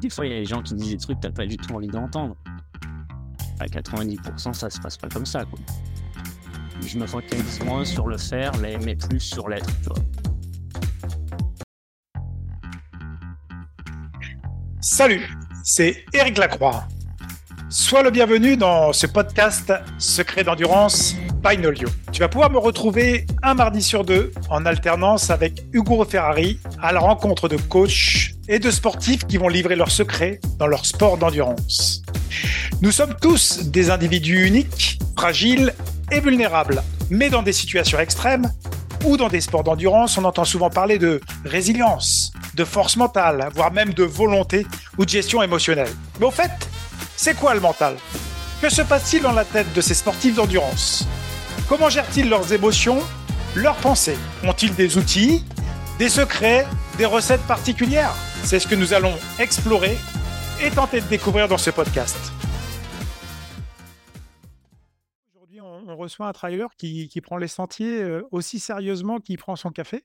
des fois, il y a des gens qui disent des trucs que tu n'as pas du tout envie d'entendre. À 90%, ça se passe pas comme ça. Quoi. Je me focalise moins sur le faire, mais plus sur l'être. Salut, c'est Eric Lacroix. Sois le bienvenu dans ce podcast Secret d'endurance by Nolio. Tu vas pouvoir me retrouver un mardi sur deux en alternance avec Hugo Ferrari à la rencontre de coachs et de sportifs qui vont livrer leurs secrets dans leur sport d'endurance. Nous sommes tous des individus uniques, fragiles et vulnérables, mais dans des situations extrêmes ou dans des sports d'endurance, on entend souvent parler de résilience, de force mentale, voire même de volonté ou de gestion émotionnelle. Mais au fait, c'est quoi le mental? Que se passe-t-il dans la tête de ces sportifs d'endurance? Comment gèrent-ils leurs émotions, leurs pensées? Ont-ils des outils, des secrets, des recettes particulières? C'est ce que nous allons explorer et tenter de découvrir dans ce podcast. Aujourd'hui, on reçoit un trailer qui, prend les sentiers euh, aussi sérieusement qu'il prend son café,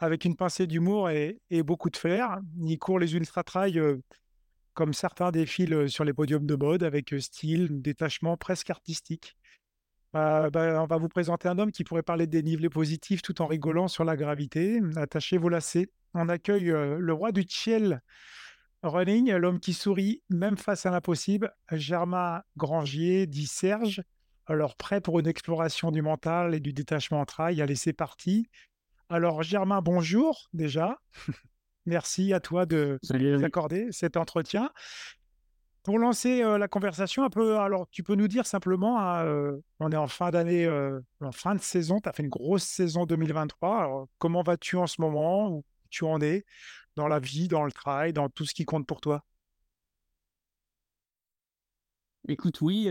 avec une pincée d'humour et, beaucoup de flair. Il court les ultra-trails euh, comme certains défilent sur les podiums de mode, avec style, détachement presque artistique. Bah, bah, on va vous présenter un homme qui pourrait parler des niveaux positifs tout en rigolant sur la gravité. Attachez vos lacets. On accueille le roi du ciel running, l'homme qui sourit même face à l'impossible, Germain Grangier, dit Serge. Alors, prêt pour une exploration du mental et du détachement en trail Allez, c'est parti. Alors, Germain, bonjour déjà. Merci à toi de nous accorder cet entretien. Pour lancer la conversation un peu, alors tu peux nous dire simplement, hein, on est en fin d'année, en fin de saison, tu as fait une grosse saison 2023. comment vas-tu en ce moment? Où tu en es dans la vie, dans le travail, dans tout ce qui compte pour toi? Écoute, oui,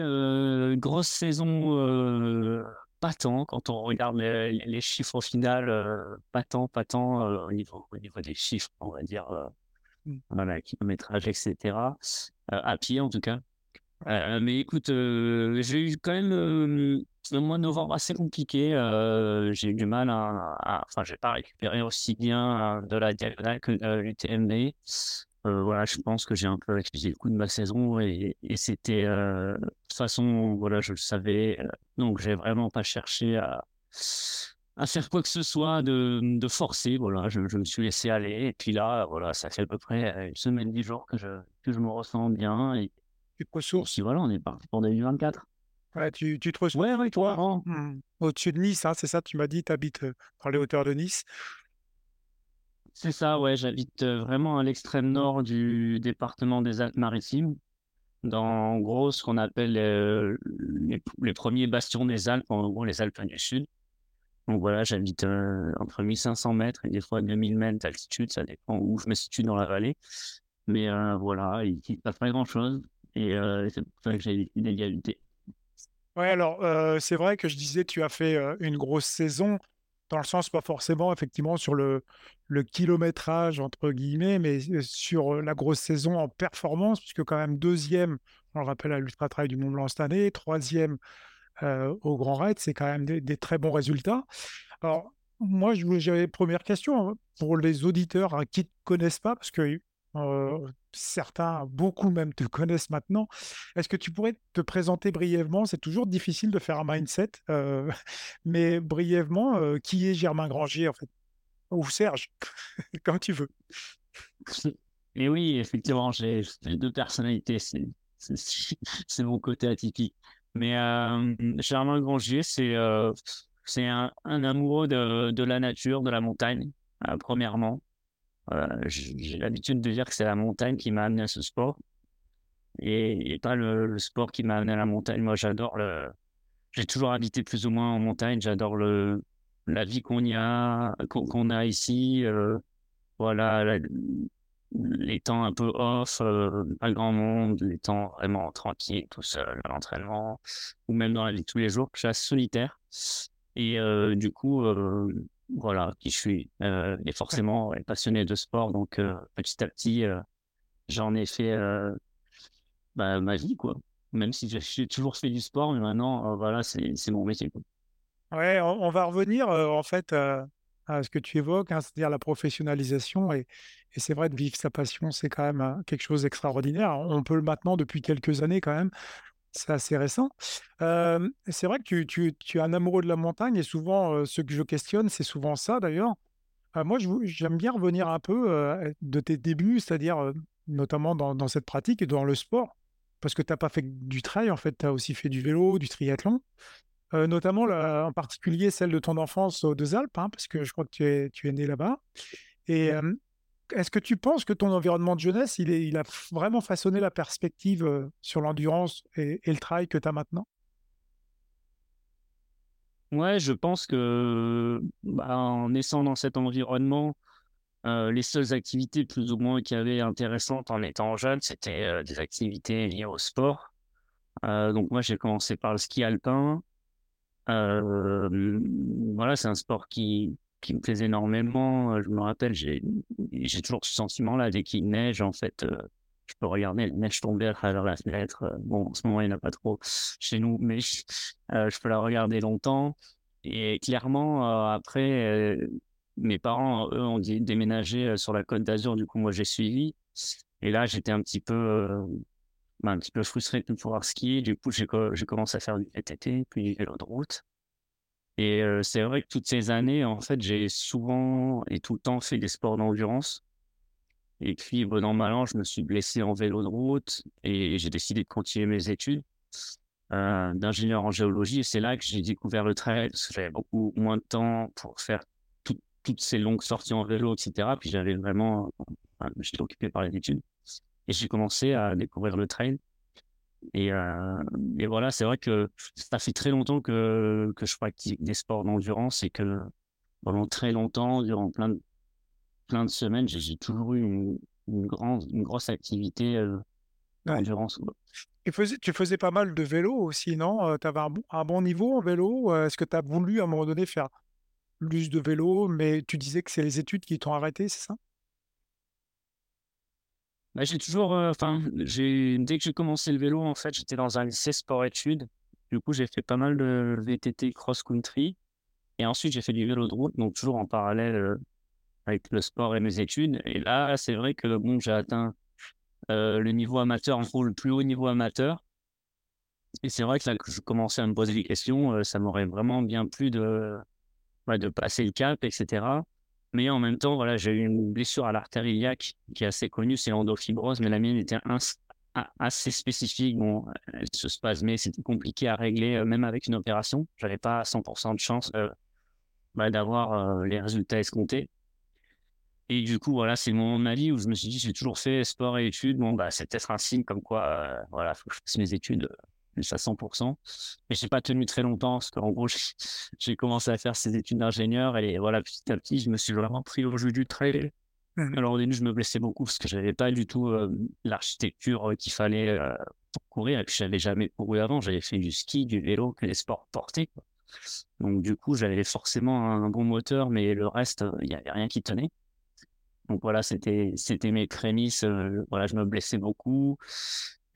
grosse saison pas tant quand on regarde les, chiffres au final, euh, pas tant, pas tant euh, au, niveau, au niveau des chiffres, on va dire, euh, mmh. voilà, kilométrage, etc. à pied en tout cas. mais écoute, j'ai eu quand même un mois de novembre assez compliqué. j'ai eu du mal à, enfin, j'ai pas récupéré aussi bien de la diagonale que l'UTMB. Euh, voilà, je pense que j'ai un peu excusé le coup de ma saison et, c'était euh, de toute façon, voilà, je le savais. Euh, donc, j'ai vraiment pas cherché à, à faire quoi que ce soit de, de forcer. Voilà, je, me suis laissé aller. Et puis là, voilà, ça fait à peu près une semaine, dix jours que je, que je me ressens bien. Et, tu te ressources. Voilà, on est parti pour 2024. Ouais, tu, tu te ressources. Ouais, ouais, toi. Hein. Mmh. Au-dessus de Nice, hein, c'est ça, tu m'as dit, tu habites dans les hauteurs de Nice. C'est ça, ouais, j'habite vraiment à l'extrême nord du département des Alpes-Maritimes, dans en gros ce qu'on appelle les, premiers bastions des Alpes, en gros les Alpes du Sud. Donc voilà, j'habite entre 1500 mètres et des fois 2000 mètres d'altitude, ça dépend où je me situe dans la vallée. Mais voilà, il ne passe pas grand-chose et c'est pour ça que j'ai décidé d'y habiter. Ouais, alors c'est vrai que je disais, tu as fait une grosse saison dans le sens pas forcément effectivement sur le, le kilométrage entre guillemets, mais sur la grosse saison en performance, puisque quand même deuxième, on le rappelle à l'Ultra Trail du Mont Blanc cette année, troisième au Grand Raid, c'est quand même des, très bons résultats. Alors moi, j'avais première question hein, pour les auditeurs hein, qui ne connaissent pas, parce que certains, beaucoup même te connaissent maintenant. Est-ce que tu pourrais te présenter brièvement? C'est toujours difficile de faire un mindset, mais brièvement, qui est Germain Granger en fait? Ou Serge, comme tu veux. Et oui, effectivement, j'ai deux personnalités. C'est mon côté atypique. Mais Germain Granger, c'est c'est un, amoureux de, de, la nature, de la montagne, premièrement. Euh, j'ai l'habitude de dire que c'est la montagne qui m'a amené à ce sport et, pas le, sport qui m'a amené à la montagne. Moi, j'adore le. J'ai toujours habité plus ou moins en montagne. J'adore le la vie qu'on y a, qu'on a ici. Euh, voilà, les temps un peu off, euh, pas grand monde, les temps vraiment tranquilles, tout seul à l'entraînement, ou même dans la vie tous les jours, je suis assez solitaire. Et du coup, voilà qui je suis. Euh, et forcément, passionné de sport, donc euh, petit à petit, euh, j'en ai fait bah, ma vie, quoi. Même si j'ai toujours fait du sport, mais maintenant, voilà, c'est mon métier. Ouais, on, va revenir en fait à ce que tu évoques, hein, c'est-à-dire la professionnalisation. Et, c'est vrai, de vivre sa passion, c'est quand même euh, quelque chose d'extraordinaire. On peut le maintenant depuis quelques années quand même. C'est assez récent. C'est vrai que tu, es un amoureux de la montagne et souvent, euh, ce que je questionne, c'est souvent ça d'ailleurs. Moi, j'aime bien revenir un peu de tes débuts, c'est-à-dire notamment dans, dans cette pratique et dans le sport, parce que tu n'as pas fait du trail, en fait, tu as aussi fait du vélo, du triathlon. Notamment la en particulier celle de ton enfance aux Deux Alpes, hein, parce que je crois que tu es tu es né là-bas et hem, est-ce que tu penses que ton environnement de jeunesse, il est il a vraiment façonné la perspective, sur l'endurance et et le trail que tu as maintenant? Ouais, je pense que, bah, en naissant dans cet environnement, les seules activités plus ou moins qu'il y avait intéressantes en étant jeune, c'était, des activités liées au sport. Donc moi, j'ai commencé par le ski alpin. Hem, voilà, c'est un sport qui qui me plaisait énormément. Heu, je me rappelle, j'ai toujours ce sentiment-là, dès qu'il neige, en fait, heu, je peux regarder la neige tomber à travers la fenêtre. Bon, en ce moment, il n'y en a pas trop chez nous, mais je peux la regarder longtemps et clairement, après, mes parents, eux, ont dé déménagé, sur la Côte d'Azur. Du coup, moi, j'ai suivi et là, j'étais un petit peu, bah, un petit peu frustré de ne pouvoir skier. Du coup, j'ai co j'ai commencé à faire du VTT, puis du vélo de route. Et c'est vrai que toutes ces années, en fait, j'ai souvent et tout le temps fait des sports d'endurance et puis, bon an mal an, je me suis blessé en vélo de route et j'ai décidé de continuer mes études, heu, d'ingénieur en géologie et c'est là que j'ai découvert le trail parce que j'avais beaucoup moins de temps pour faire toutes ces longues sorties en vélo et cetera. Puis j'avais vraiment j'étais occupé par les études et j'ai commencé à découvrir le trail et heu et voilà, c'est vrai que ça fait très longtemps que que je pratique des sports d'endurance et que pendant très longtemps, durant plein de plein de semaines, j'ai toujours eu une une grande une grosse activité, Ouais. d'endurance, quoi. Tu faisais tu faisais pas mal de vélo aussi, non? Heu, tu avais un bon un bon niveau en vélo? Est-ce que tu as voulu à un moment donné faire plus de vélo, mais tu disais que c'est les études qui t'ont arrêté, c'est ça? Bah, j'ai toujours, heu, enfin, dès que j'ai commencé le vélo, en fait, j'étais dans un lycée sport-études. Du coup, j'ai fait pas mal de VTT cross-country et ensuite j'ai fait du vélo de route, donc toujours en parallèle, heu, avec le sport et mes études et là, c'est vrai que, bon, j'ai atteint, heu, le niveau amateur, en gros, le plus haut niveau amateur et c'est vrai que là, que je commençais à me poser des questions, ça m'aurait vraiment bien plu de, de passer le cap et cetera. Mais en même temps, voilà, j'ai eu une blessure à l'artère iliaque qui est assez connue, c'est l'endofibrose, mais la mienne était assez spécifique. Bon, elle se spasmait, c'était compliqué à régler, heu, même avec une opération. J'avais pas 100% de chance, heu, bah, d'avoir, les résultats escomptés et du coup, voilà, c'est le moment de ma vie où je me suis dit: «J'ai toujours fait sport et études, bon, bah, c'est peut-être un signe comme quoi, heu, voilà, faut que je fasse mes études, plus à 100 Mais j'ai pas tenu très longtemps parce qu'en gros, j'ai commencé à faire ces études d'ingénieur et voilà, petit à petit, je me suis vraiment pris au jeu du trail. Mmh Alors au début, je me blessais beaucoup parce que j'avais pas du tout, hem, l'architecture, heu, qu'il fallait, heu, pour courir et puis j'avais jamais couru avant. J'avais fait du ski, du vélo, que des sports portés, quoi. Donc du coup, j'avais forcément un bon moteur, mais le reste, il y avait rien qui tenait. Donc voilà, c'était c'était mes prémices, voilà, je me blessais beaucoup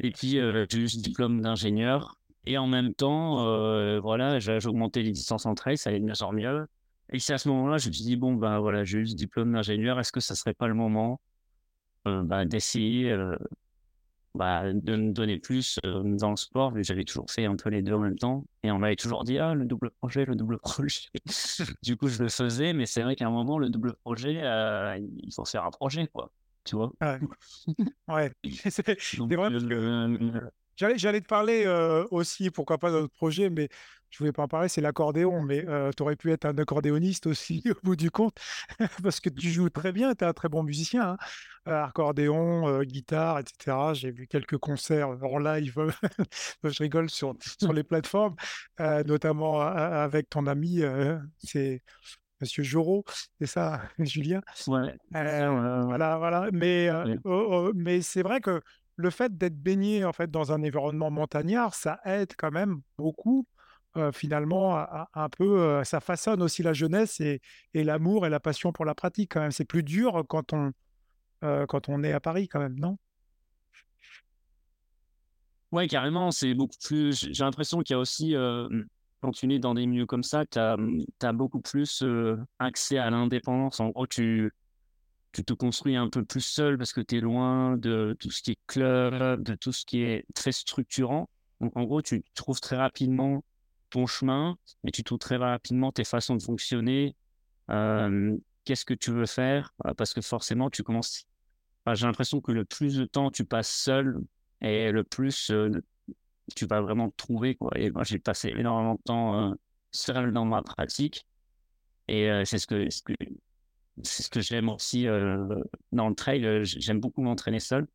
et puis, heu, j'ai eu ce diplôme d'ingénieur et en même temps, heu, voilà, j'ai augmenté les distances en trail, ça allait de mieux en mieux et c'est à ce moment-là, je me suis dit: «Bon, ben, voilà, j'ai eu ce diplôme d'ingénieur, est-ce que ça serait pas le moment, heu, bah, d'essayer, heu, bah, de me donner plus, dans le sport?» vu que j'avais toujours fait un peu les 2 en même temps et on m'avait toujours dit: «Ah, le double projet, le double projet». Du coup, je le faisais, mais c'est vrai qu'à un moment, le double projet, il faut faire un projet, quoi, tu vois? Ouais, ouais. C'est vrai le le J'allais te parler, heu, aussi, pourquoi pas d'un autre projet, mais je voulais pas en parler, c'est l'accordéon, mais heu, tu aurais pu être un accordéoniste aussi au bout du compte, parce que tu joues très bien, tu es un très bon musicien, hein. Accordéon, guitare et cetera. J'ai vu quelques concerts en live, je rigole, sur sur les plateformes, notamment avec ton ami, c'est monsieur Jorot, c'est ça, Julien? ouais, ouais, voilà, voilà, mais ouais. oh, oh, mais c'est vrai que le fait d'être baigné, en fait, dans un environnement montagnard, ça aide quand même beaucoup, heu, finalement à à un peu, ça façonne aussi la jeunesse et et l'amour et la passion pour la pratique quand même. C'est plus dur quand on, quand on est à Paris quand même, non? Ouais, carrément, c'est beaucoup plus j'ai l'impression qu'il y a aussi, quand tu es dans des milieux comme ça, tu as, as, beaucoup plus accès à l'indépendance. En gros, tu, tu te construis un peu plus seul parce que tu es loin de tout ce qui est club, de tout ce qui est très structurant. Donc, en gros, tu trouves très rapidement ton chemin, mais tu trouves très rapidement tes façons de fonctionner. Qu'est-ce que tu veux faire? Parce que forcément, tu commences. J'ai l'impression que le plus de temps tu passes seul et le plus tu vas vraiment te trouver. Quoi. Et moi, j'ai passé énormément de temps seul dans ma pratique. Et c'est ce que, ce que c'est ce que j'aime aussi dans le trail. J'aime beaucoup m'entraîner seul.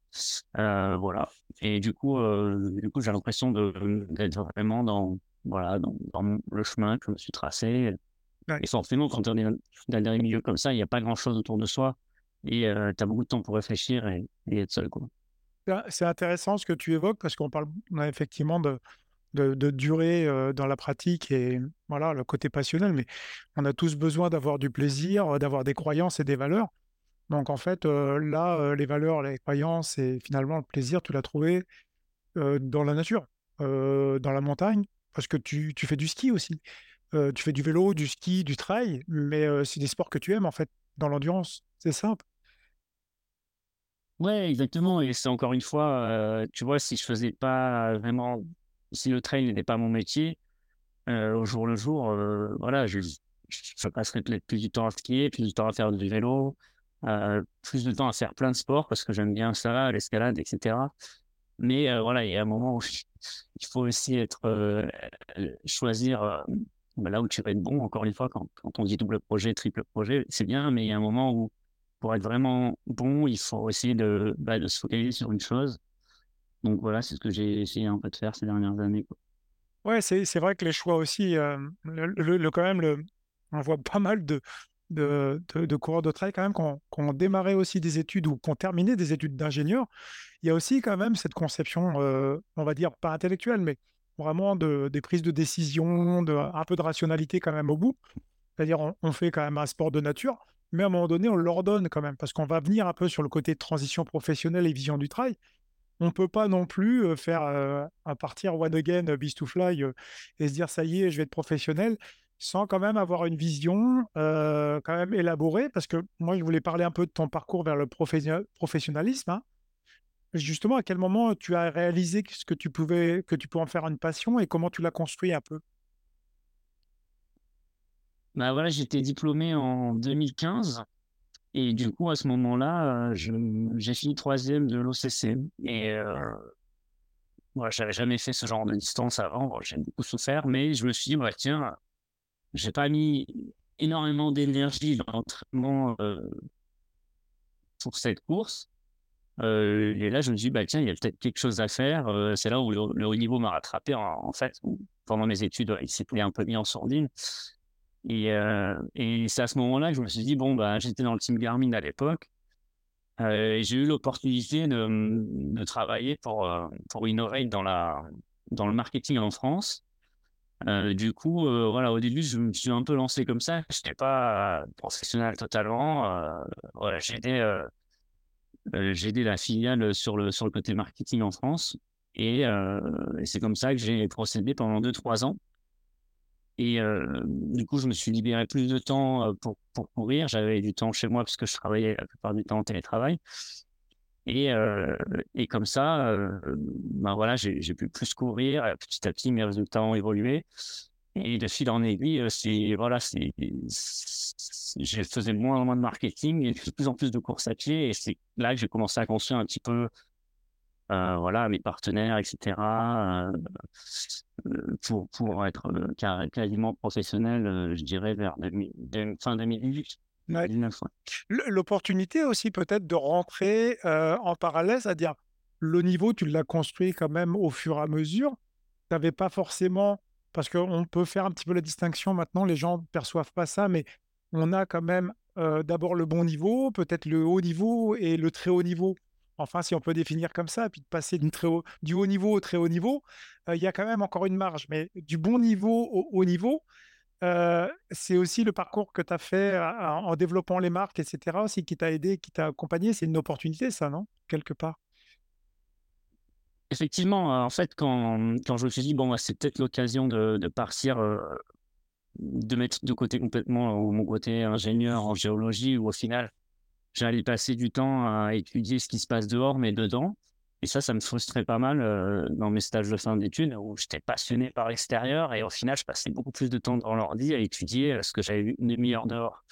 voilà. Et du coup, du coup j'ai l'impression d'être vraiment dans, voilà, dans, le chemin que je me suis tracé. Et forcément, quand on est dans des milieux comme ça, il n'y a pas grand-chose autour de soi. Et tu as beaucoup de temps pour réfléchir et, être seul. Quoi. C'est intéressant ce que tu évoques parce qu'on parle effectivement de, durée dans la pratique et voilà le côté passionnel, mais on a tous besoin d'avoir du plaisir, d'avoir des croyances et des valeurs. Donc en fait, là, les valeurs, les croyances et finalement le plaisir, tu l'as trouvé dans la nature, dans la montagne, parce que tu, tu fais du ski aussi. tu fais du vélo, du ski, du trail, mais c'est des sports que tu aimes en fait, dans l'endurance. C'est simple. Ouais, exactement. Et c'est encore une fois, tu vois, si je faisais pas vraiment si le trail n'était pas mon métier, au jour le jour, voilà, je, je, passerais peut-être plus du temps à skier, plus du temps à faire du vélo, plus de temps à faire plein de sports parce que j'aime bien ça, l'escalade, etc. Mais voilà, il y a un moment où il faut aussi être choisir bah, là où tu vas être bon. Encore une fois, quand on dit double projet, triple projet, c'est bien, mais il y a un moment où pour être vraiment bon, il faut essayer de, bah, de se focaliser sur une chose donc voilà, c'est ce que j'ai essayé un peu de faire ces dernières années. Quoi. Ouais, c'est, vrai que les choix aussi, le, quand même, on voit pas mal de, de, de, coureurs de trail quand même qui ont, démarré aussi des études ou qui ont terminé des études d'ingénieur. Il y a aussi quand même cette conception, on va dire pas intellectuelle, mais vraiment de, des prises de décision, de, un peu de rationalité quand même au bout. C'est-à-dire on, on, fait quand même un sport de nature, mais à un moment donné, on l'ordonne quand même, parce qu'on va venir un peu sur le côté transition professionnelle et vision du trail on ne peut pas non plus faire un partir one again, beast to fly et se dire ça y est, je vais être professionnel sans quand même avoir une vision quand même élaborée. Parce que moi, je voulais parler un peu de ton parcours vers le professionnalisme. Hein. Justement, à quel moment tu as réalisé ce que tu pouvais, que tu pouvais en faire une passion et comment tu l'as construit un peu? Bah voilà, j'étais diplômé en 2015 et du coup, à ce moment-là, j'ai fini troisième de l'OCC. Et euh, moi, j'avais jamais fait ce genre de distance avant. j'ai beaucoup souffert, mais je me suis dit, bah, tiens, j'ai pas mis énormément d'énergie dans l'entraînement pour cette course. et là, je me suis dit, bah, tiens, il y a peut-être quelque chose à faire. c'est là où le, haut niveau m'a rattrapé, en, fait. pendant mes études, il s'était un peu mis en sourdine. Et, euh, et c'est à ce moment-là que je me suis dit, bon, bah, j'étais dans le team Garmin à l'époque. Euh, j'ai eu l'opportunité de, travailler pour, euh, pour Innovate dans, la, dans le marketing en France. Du coup, voilà, au début, je me suis un peu lancé comme ça. Je n'étais pas professionnel totalement. voilà, j'ai aidé, la filiale sur le, sur le côté marketing en France. Et, et c'est comme ça que j'ai procédé pendant 2-3 ans. Et du coup, je me suis libéré plus de temps pour, pour courir. J'avais du temps chez moi parce que je travaillais la plupart du temps en télétravail. Et, et comme ça, ben voilà, j'ai pu plus courir. Petit à petit, mes résultats ont évolué. Et de fil en aiguille, c'est voilà, c'est, je faisais moins en moins de marketing et de plus en plus de courses à pied. Et c'est là que j'ai commencé à construire un petit peu euh, voilà, mes partenaires, etc., euh, pour, pour être euh, quasiment professionnel, je dirais, vers fin 2018. L'opportunité aussi peut-être de rentrer en parallèle, c'est-à-dire le niveau, tu l'as construit quand même au fur et à mesure. Tu n'avais pas forcément, parce qu'on peut faire un petit peu la distinction maintenant, les gens ne perçoivent pas ça, mais on a quand même d'abord le bon niveau, peut-être le haut niveau et le très haut niveau enfin si on peut définir comme ça, puis de passer du, haut, niveau au très haut niveau, il y a quand même encore une marge. Mais du bon niveau au haut niveau, c'est aussi le parcours que tu as fait en développant les marques, etc., aussi qui t'a aidé, qui t'a accompagné. C'est une opportunité, ça, non Quelque part? effectivement, en fait, quand, quand je me suis dit, bon, c'est peut-être l'occasion de, de partir, de mettre de côté complètement mon côté ingénieur en géologie, où au final, j'allais passer du temps à étudier ce qui se passe dehors, mais dedans. Et ça, ça me frustrait pas mal dans mes stages de fin d'études, où j'étais passionné par l'extérieur, et au final, je passais beaucoup plus de temps dans l'ordi à étudier ce que j'avais vu une demi-heure dehors.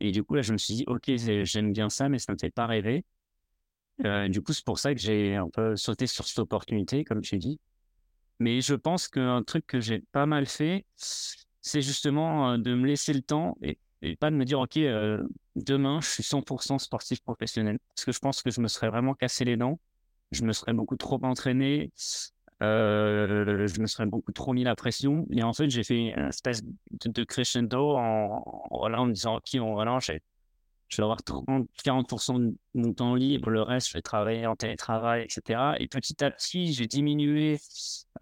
Et du coup, là, je me suis dit, OK, j'aime bien ça, mais ça ne me fait pas rêver. Euh, du coup, c'est pour ça que j'ai un peu sauté sur cette opportunité, comme tu dis. Mais je pense qu'un truc que j'ai pas mal fait, c'est justement euh, de me laisser le temps et, pas de me dire, OK, euh, demain, je suis 100% sportif professionnel. Parce que je pense que je me serais vraiment cassé les dents. Je me serais beaucoup trop entraîné. je me serais beaucoup trop mis la pression. Et en fait, j'ai fait une espèce de, crescendo en, en, me disant, OK, on, j'ai je vais avoir 30-40% de mon temps libre, le reste, je vais travailler en télétravail, etc. Et petit à petit, j'ai diminué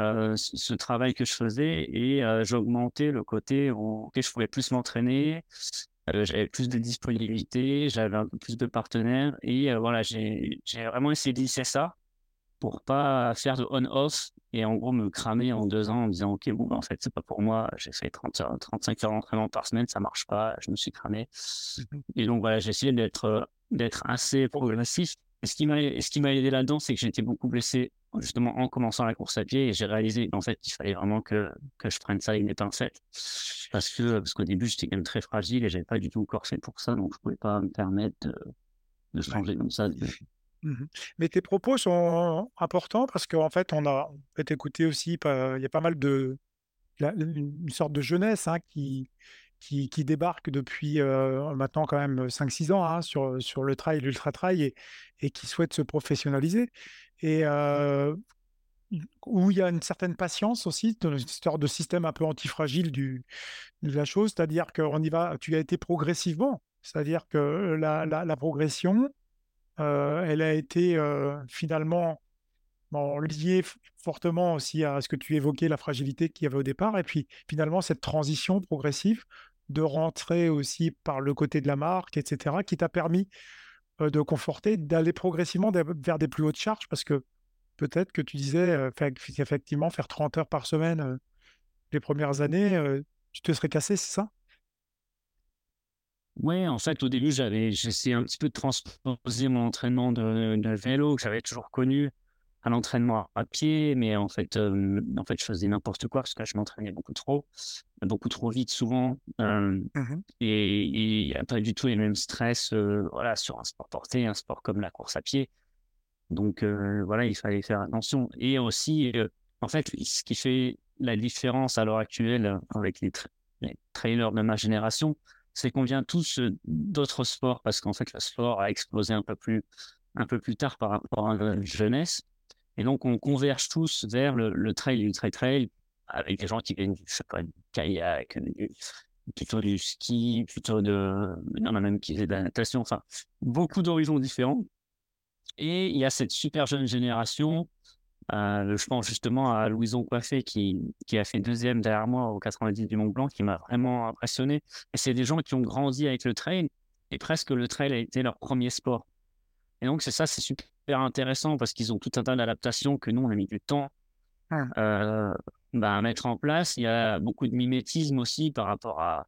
euh, ce travail que je faisais et euh, j'ai augmenté le côté où je pouvais plus m'entraîner, euh, j'avais plus de disponibilité, j'avais un peu plus de partenaires et voilà, j'ai vraiment essayé de lisser ça pour pas faire de on-off et en gros me cramer en deux ans en disant ok bon en fait c'est pas pour moi j'ai fait 30 35 heures d'entraînement par semaine ça marche pas je me suis cramé. Mmh et donc voilà j'ai essayé d'être d'être assez progressif et ce qui m'a ce aidé là-dedans c'est que j'étais beaucoup blessé justement en commençant la course à pied et j'ai réalisé en fait il fallait vraiment que que je prenne ça avec des pincettes parce que parce qu'au début j'étais quand même très fragile et j'avais pas du tout le corps fait pour ça donc je pouvais pas me permettre de, de changer comme ça Mmh. Mais tes propos sont importants parce qu'en fait, on a peut écouté aussi, il y a pas mal de une sorte de jeunesse hein, qui, qui, qui débarque depuis maintenant quand même 5-6 ans hein, sur, sur le trail, l'ultra trail et, et qui souhaite se professionnaliser. Et où il y a une certaine patience aussi, une sorte de système un peu antifragile du, de la chose, c'est-à-dire qu'on y va, tu as été progressivement, c'est-à-dire que la, la, progression, euh, elle a été euh, finalement liée fortement aussi à ce que tu évoquais, la fragilité qu'il y avait au départ, et puis finalement cette transition progressive de rentrer aussi par le côté de la marque, etc., qui t'a permis euh, de conforter, d'aller progressivement vers des plus hautes charges, parce que peut-être que tu disais effectivement faire 30 heures par semaine les premières années, tu te serais cassé, c'est ça? Oui, en fait, au début, j'avais, j'essayais un petit peu de transposer mon entraînement de vélo que j'avais toujours connu à l'entraînement à pied, mais en fait, euh, en fait, je faisais n'importe quoi parce que je m'entraînais beaucoup trop, beaucoup trop vite souvent, euh, mmh et il n'y a pas du tout les mêmes stress, euh, voilà, sur un sport porté, un sport comme la course à pied. Donc voilà, il fallait faire attention. Et aussi, en fait, ce qui fait la différence à l'heure actuelle avec les, les trailers de ma génération, c'est qu'on vient tous d'autres sports parce qu'en fait, le sport a explosé un peu plus, un peu plus tard par rapport à la jeunesse. Et donc, on converge tous vers le, trail, le trail trail, avec des gens qui viennent du, kayak, plutôt du ski, plutôt de, il y en a même qui faisaient de la natation, enfin, beaucoup d'horizons différents. Et il y a cette super jeune génération euh, je pense justement à Louison Coiffé qui, qui a fait deuxième derrière moi au 90 du Mont Blanc, qui m'a vraiment impressionné. Et c'est des gens qui ont grandi avec le trail et presque le trail a été leur premier sport. Et donc, c'est ça, c'est super intéressant parce qu'ils ont tout un tas d'adaptations que nous, on a mis du temps ah. euh, bah, à mettre en place. Il y a beaucoup de mimétisme aussi par rapport à,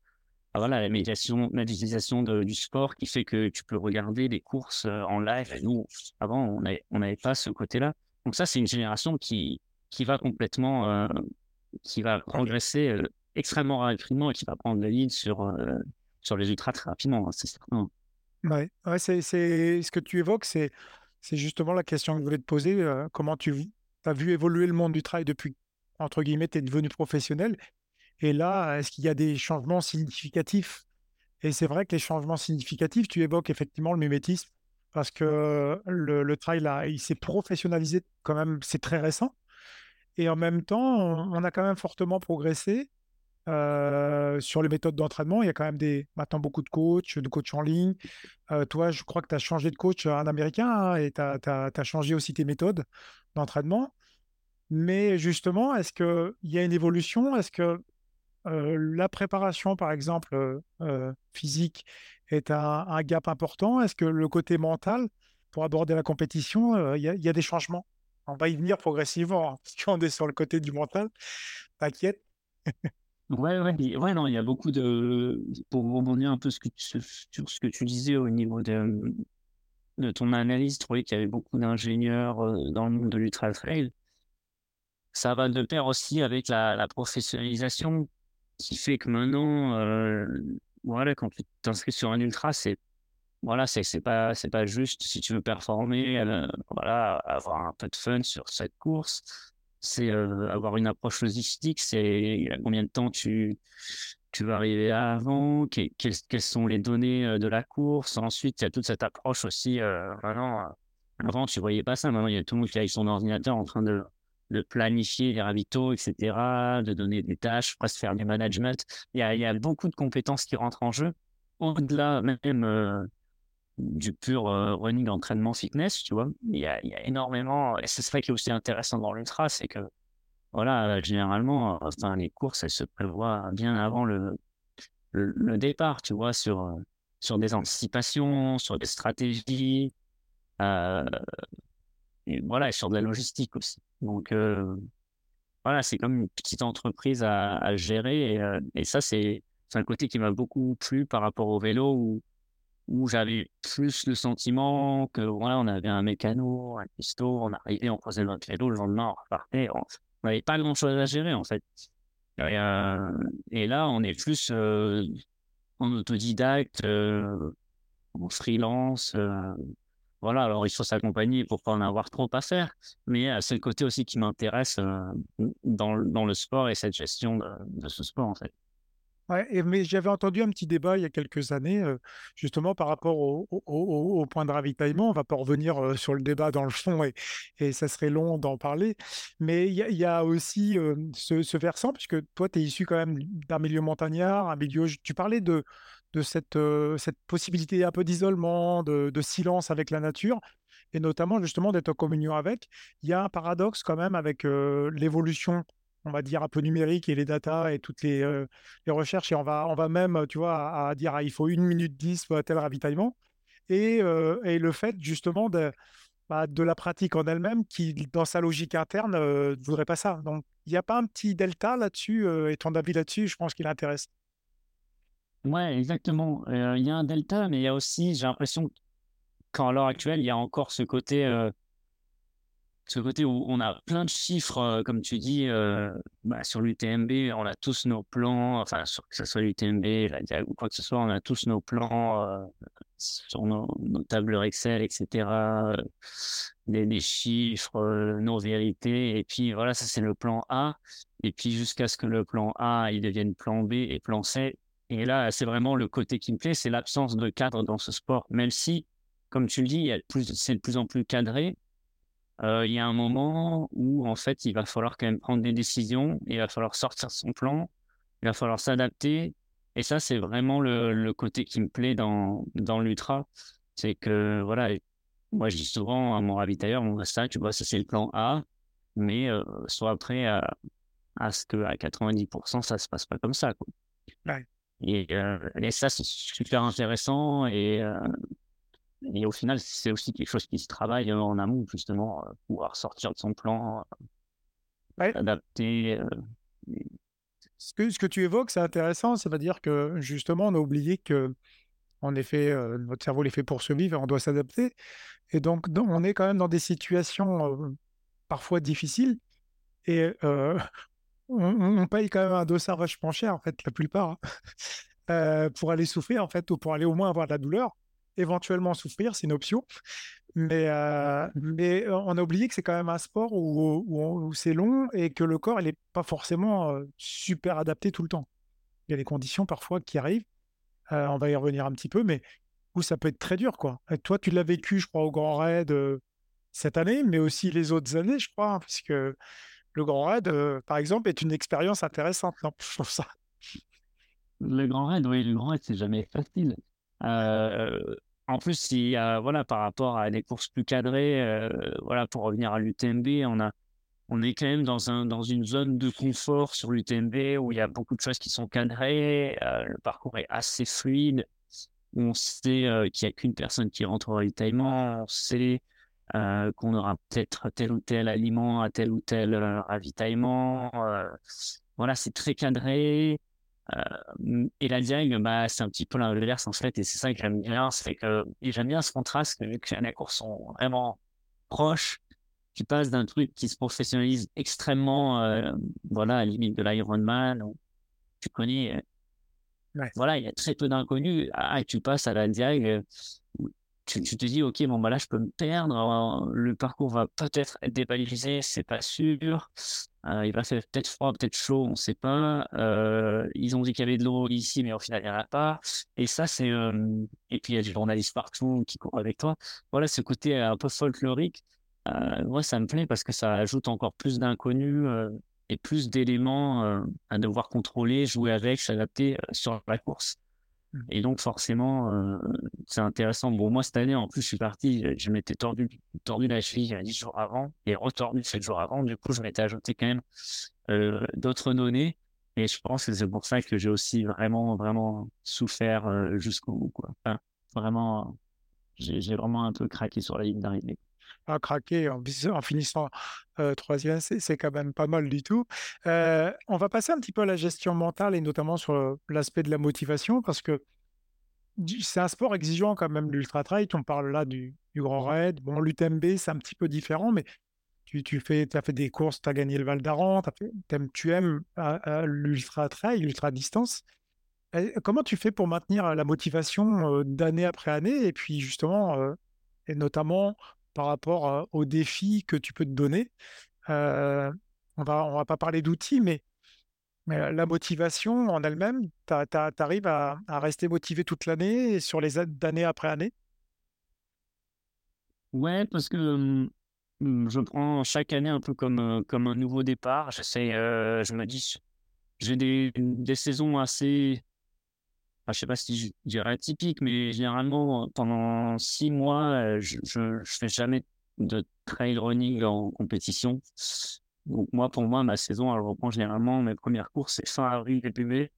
voilà, la médiation, médiatisation du sport qui fait que tu peux regarder des courses euh, en live. Et nous, avant, on n'avait on pas ce côté-là. Donc ça, c'est une génération qui, qui va complètement, euh, qui va progresser euh, extrêmement rapidement et qui va prendre la ligne sur, euh, sur les ultras très rapidement, hein, c'est certain. Ouais, ouais c'est, ce que tu évoques, c'est, c'est justement la question que je voulais te poser. comment tu as vu évoluer le monde du travail depuis, entre guillemets, tu es devenu professionnel? Et là, est-ce qu'il y a des changements significatifs? Et c'est vrai que les changements significatifs, tu évoques effectivement le mimétisme parce que le, le trail, là, il s'est professionnalisé quand même, c'est très récent. Et en même temps, on, a quand même fortement progressé sur les méthodes d'entraînement. Il y a quand même des, maintenant beaucoup de coachs, de coachs en ligne. toi, je crois que tu as changé de coach, un américain, hein, et tu as, changé aussi tes méthodes d'entraînement. Mais justement, est-ce qu'il y a une évolution? Est-ce que la préparation, par exemple, physique, est un, gap important? Est-ce que le côté mental, pour aborder la compétition, il y, a des changements? On va y venir progressivement, hein, parce qu'on est sur le côté du mental. T'inquiète. Ouais, ouais, ouais, non, il y a beaucoup de. Pour rebondir un peu ce que tu- sur ce que tu disais au niveau de, ton analyse, je trouvais qu'il y avait beaucoup d'ingénieurs euh, dans le monde de l'ultra trail. Ça va de pair aussi avec la, professionnalisation qui fait que maintenant, euh, voilà, quand tu t'inscris sur un ultra, c'est voilà, c'est pas pas juste si tu veux performer, euh, voilà, avoir un peu de fun sur cette course. C'est euh, avoir une approche logistique. C'est combien de temps tu tu vas arriver avant, que- quelles, sont les données euh, de la course? Ensuite, il y a toute cette approche aussi. euh, avant, tu voyais pas ça. Maintenant, il y a tout le monde qui a son ordinateur en train de de planifier les ravitaux, etc., de donner des tâches, presque faire du management. Il y a, il y a beaucoup de compétences qui rentrent en jeu, au-delà même du pur running entraînement fitness, tu vois? Il y a, énormément, et c'est ça qui est aussi intéressant dans l'ultra, c'est que, voilà, généralement, enfin, les courses, elles se prévoient bien avant le, le, départ, tu vois, sur, sur des anticipations, sur des stratégies, et voilà, et sur de la logistique aussi. Donc, voilà, c'est comme une petite entreprise à, gérer. Et, et ça, c'est un côté qui m'a beaucoup plu par rapport au vélo où, où j'avais plus le sentiment que voilà, on avait un mécano, un pisto, on arrivait, on posait notre vélo, le lendemain, on repartait. On n'avait pas grand-chose à gérer, en fait. Et, euh, là, on est plus euh, en autodidacte, euh, en freelance. voilà, alors il faut s'accompagner pour pas en avoir trop à faire. Mais c'est le côté aussi qui m'intéresse dans, le- sport et cette gestion de ce sport, en fait. Mais j'avais entendu un petit débat il y a quelques années, heu, justement par rapport au point de ravitaillement. On va pas revenir, sur le débat dans le fond et ça serait long d'en parler. Mais il y a aussi, ce versant puisque toi, tu es issu quand même d'un milieu montagnard, un milieu tu parlais de cette, possibilité un peu d'isolement, de silence avec la nature et notamment justement d'être en communion avec. Il y a un paradoxe quand même avec, l'évolution, on va dire un peu numérique et les datas et toutes les, heu les recherches et on va on va même, tu vois, à dire: «Ah, il faut une minute 10 pour tel ravitaillement» et heu et le fait justement de, bah, de la pratique en elle-même qui, dans sa logique interne, ne voudrait pas ça. Donc il y a pas un petit delta là-dessus, et ton avis là-dessus, je pense qu'il intéresse. Ouais, exactement. Euh, Il y a un delta, mais il y a aussi, j'ai l'impression qu'à l'heure actuelle, il y a encore ce côté, euh, ce côté où on a plein de chiffres, euh, comme tu dis, euh, bah, sur l'UTMB, on a tous nos plans, enfin, que ce soit l'UTMB, la ou quoi que ce soit, on a tous nos plans euh, sur nos, nos tableurs Excel, etc., des, chiffres, nos vérités, et puis voilà, ça c'est le plan A, et puis jusqu'à ce que le plan A, il devienne plan B et plan C, et là, c'est vraiment le côté qui me plaît, c'est l'absence de cadre dans ce sport, même si, comme tu le dis, c'est de plus en plus cadré, il y a un moment où, en fait, il va falloir quand même prendre des décisions, il va falloir sortir de son plan, il va falloir s'adapter. Et ça, c'est vraiment le, le côté qui me plaît dans, dans l'ultra. C'est que, voilà, moi, je dis souvent à mon ravitailleur, mon ça, tu vois, ça, c'est le plan A, mais euh, sois prêt à, à ce qu'à 90%, ça se passe pas comme ça, quoi. Ouais. Et, euh, et ça, c'est super intéressant. Et, euh, et au final, c'est aussi quelque chose qui se travaille euh, en amont, justement, euh, pouvoir sortir de son plan, Ouais. s'adapter. euh, Ce que ce que tu évoques, c'est intéressant, c'est-à-dire que justement, on a oublié qu'en effet, heu, notre cerveau, il est fait pour survivre et on doit s'adapter et donc on est quand même dans des situations, parfois difficiles et on on paye quand même un dossard vachement cher, en fait, la plupart, hein, pour aller souffrir, en fait, ou pour aller au moins avoir de la douleur. Éventuellement souffrir, c'est une option, mais heu, mais heu, on a oublié que c'est quand même un sport où où c'est long et que le corps, il est pas forcément, heu, super adapté tout le temps. Il y a des conditions parfois qui arrivent, on va y revenir un petit peu, mais où ça peut être très dur, quoi. Et toi, tu l'as vécu, je crois, au Grand Raid, cette année, mais aussi les autres années, je crois, hein, puisque le Grand Raid, par exemple, est une expérience intéressante, non? Je trouve ça. Le grand raid, oui, le grand raid, c'est jamais facile. Euh, en plus, y a, voilà, par rapport à des courses plus cadrées, euh, voilà, pour revenir à l'UTMB, on on est quand même dans un, dans une zone de confort sur l'UTMB où il y a beaucoup de choses qui sont cadrées, euh, le parcours est assez fluide, on sait euh, qu'il n'y a qu'une personne qui rentre au ravitaillement, on sait qu'on aura peut-être tel ou tel aliment à tel ou tel ravitaillement. voilà, c'est très cadré. Et la diag, bah, c'est un petit peu l'inverse en fait, et c'est ça que j'aime bien, c'est que j'aime bien ce contraste vu que les courses sont vraiment proches. Tu passes d'un truc qui se professionnalise extrêmement, voilà, à la limite de l'Ironman, tu connais voilà, il y a très peu d'inconnus. Ah, et tu passes à la diag, euh, tu, te dis, OK, bon, bah là, je peux me perdre. Le parcours va peut-être être débalisé, c'est pas sûr. Euh, il va faire peut-être froid, peut-être chaud, on ne sait pas. Euh, ils ont dit qu'il y avait de l'eau ici, mais au final, il n'y en a pas. Et ça, c'est. et puis, il y a des journalistes partout qui courent avec toi. Voilà, ce côté un peu folklorique. moi, ça me plaît parce que ça ajoute encore plus d'inconnus et plus d'éléments euh, à devoir contrôler, jouer avec, s'adapter euh, sur la course. Et donc forcément, euh, c'est intéressant. Bon, moi cette année, en plus, je suis parti, je m'étais tordu, tordu la cheville 10 jours avant et retordu 7 jours avant. Du coup, je m'étais ajouté quand même d'autres données. Et je pense que c'est pour ça que j'ai aussi vraiment, vraiment souffert jusqu'au bout. Quoi. vraiment, j'ai vraiment un peu craqué sur la ligne d'arrivée à craquer en, en finissant troisième, c'est quand même pas mal du tout. on va passer un petit peu à la gestion mentale et notamment sur l'aspect de la motivation parce que c'est un sport exigeant quand même, l'ultra trail. On parle là du, grand raid. Bon, l'UTMB, c'est un petit peu différent, mais tu, tu fais, as fait des courses, tu as gagné le Val d'Aran, tu aimes l'ultra trail, l'ultra distance. comment tu fais pour maintenir la motivation d'année après année et puis justement, et notamment par rapport aux défis que tu peux te donner. on va, on va pas parler d'outils, mais, mais, la motivation en elle-même, tu arrives à, rester motivé toute l'année sur les années après année? Ouais, parce que je prends chaque année un peu comme, comme un nouveau départ. J'essaie, je me dis, j'ai des, des saisons assez je je sais pas si je dirais atypique, mais généralement, pendant six mois, euh, je, je, fais jamais de trail running en compétition. Donc, moi, pour moi, ma saison, elle reprend généralement mes premières courses, c'est fin avril, début mai.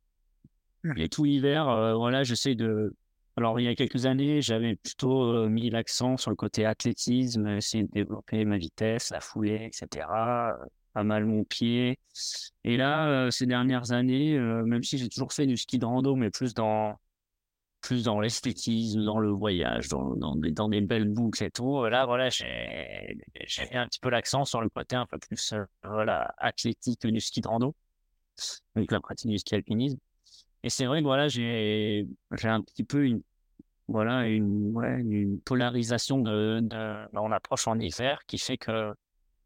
Mmh. Et tout l'hiver, euh, voilà, j'essaie de. Alors, il y a quelques années, j'avais plutôt euh, mis l'accent sur le côté athlétisme, essayer de développer ma vitesse, la foulée, etc pas mal mon pied. Et là, euh, ces dernières années, euh, même si j'ai toujours fait du ski de rando, mais plus dans plus dans l'esthétisme, dans le voyage, dans, dans, des, dans, des, belles boucles et tout. Là, voilà, j'ai mis un petit peu l'accent sur le côté un peu plus euh, voilà, athlétique du ski de rando, avec la pratique du ski alpinisme. Et c'est vrai que voilà, j'ai un petit peu une, voilà, une, ouais, une polarisation de, de, approche en hiver qui fait que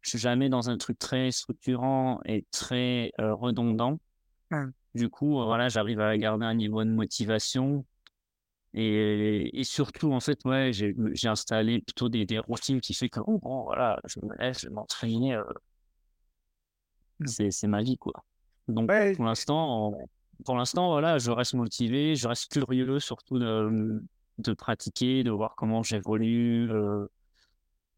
je suis jamais dans un truc très structurant et très redondant. Mmh. Du coup, voilà, j'arrive à garder un niveau de motivation. Et, et surtout, en fait, ouais, j'ai installé plutôt des, des, routines qui fait que, oh, bon, voilà, je me laisse, je m'entraîner. Mmh. C'est ma vie, quoi. Donc, pour l'instant, pour l'instant, voilà, je reste motivé, je reste curieux surtout de, de pratiquer, de voir comment j'évolue,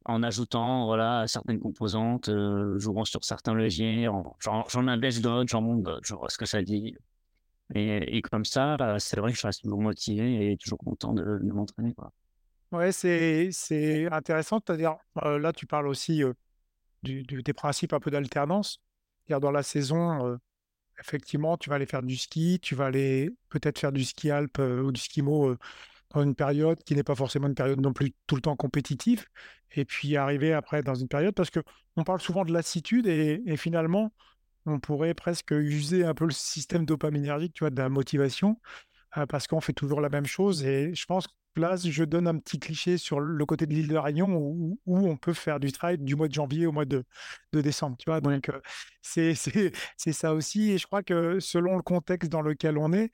en ajoutant voilà, certaines composantes, euh, jouant sur certains leviers, j'en abaisse d'autres, j'en monte d'autres, je vois ce que ça dit. Et, et comme ça, bah, c'est vrai que je reste toujours motivé et toujours content de, m'entraîner. Ouais, c'est intéressant. C'est-à-dire, euh, là, tu parles aussi euh, du, des principes un peu d'alternance. Dans la saison, effectivement, tu vas aller faire du ski, tu vas aller peut-être faire du ski alpe ou du ski mo dans une période qui n'est pas forcément une période non plus tout le temps compétitive, et puis arriver après dans une période, parce qu'on parle souvent de lassitude, et, finalement, on pourrait presque user un peu le système dopaminergique, tu vois, de la motivation, euh, parce qu'on fait toujours la même chose, et je pense que là, je donne un petit cliché sur le côté de l'île de Réunion, où, on peut faire du trail du mois de janvier au mois de, décembre, tu vois, donc euh, c'est ça aussi, et je crois que selon le contexte dans lequel on est,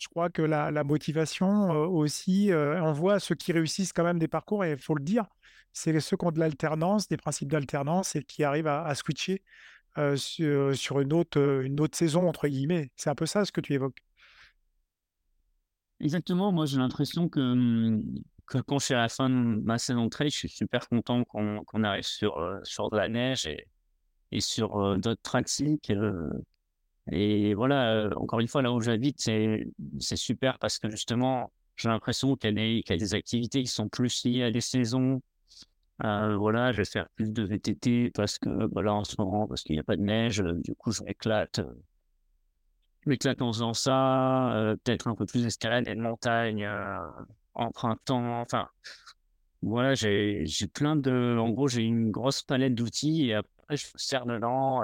je crois que la, motivation aussi, on voit ceux qui réussissent quand même des parcours, et il faut le dire, c'est ceux qui ont de l'alternance, des principes d'alternance et qui arrivent à, switcher sur, une, autre, saison, entre guillemets. C'est un peu ça ce que tu évoques. Exactement, moi j'ai l'impression que, mmh, que, quand suis à la fin de ma saison de trail, je suis super content qu'on arrive sur, sur de la neige et, et sur d'autres tracks et voilà, encore une fois, là où j'habite, c'est, super parce que justement, j'ai l'impression qu'il y, a des, activités qui sont plus liées à des saisons, voilà, je vais faire plus de VTT parce que voilà, en ce moment, parce qu'il n'y a pas de neige, du coup, je m'éclate. Je m'éclate en faisant ça, peut-être un peu plus d'escalade et de montagne en printemps. Enfin, voilà, j'ai plein de. En gros, j'ai une grosse palette d'outils et après, je me dedans.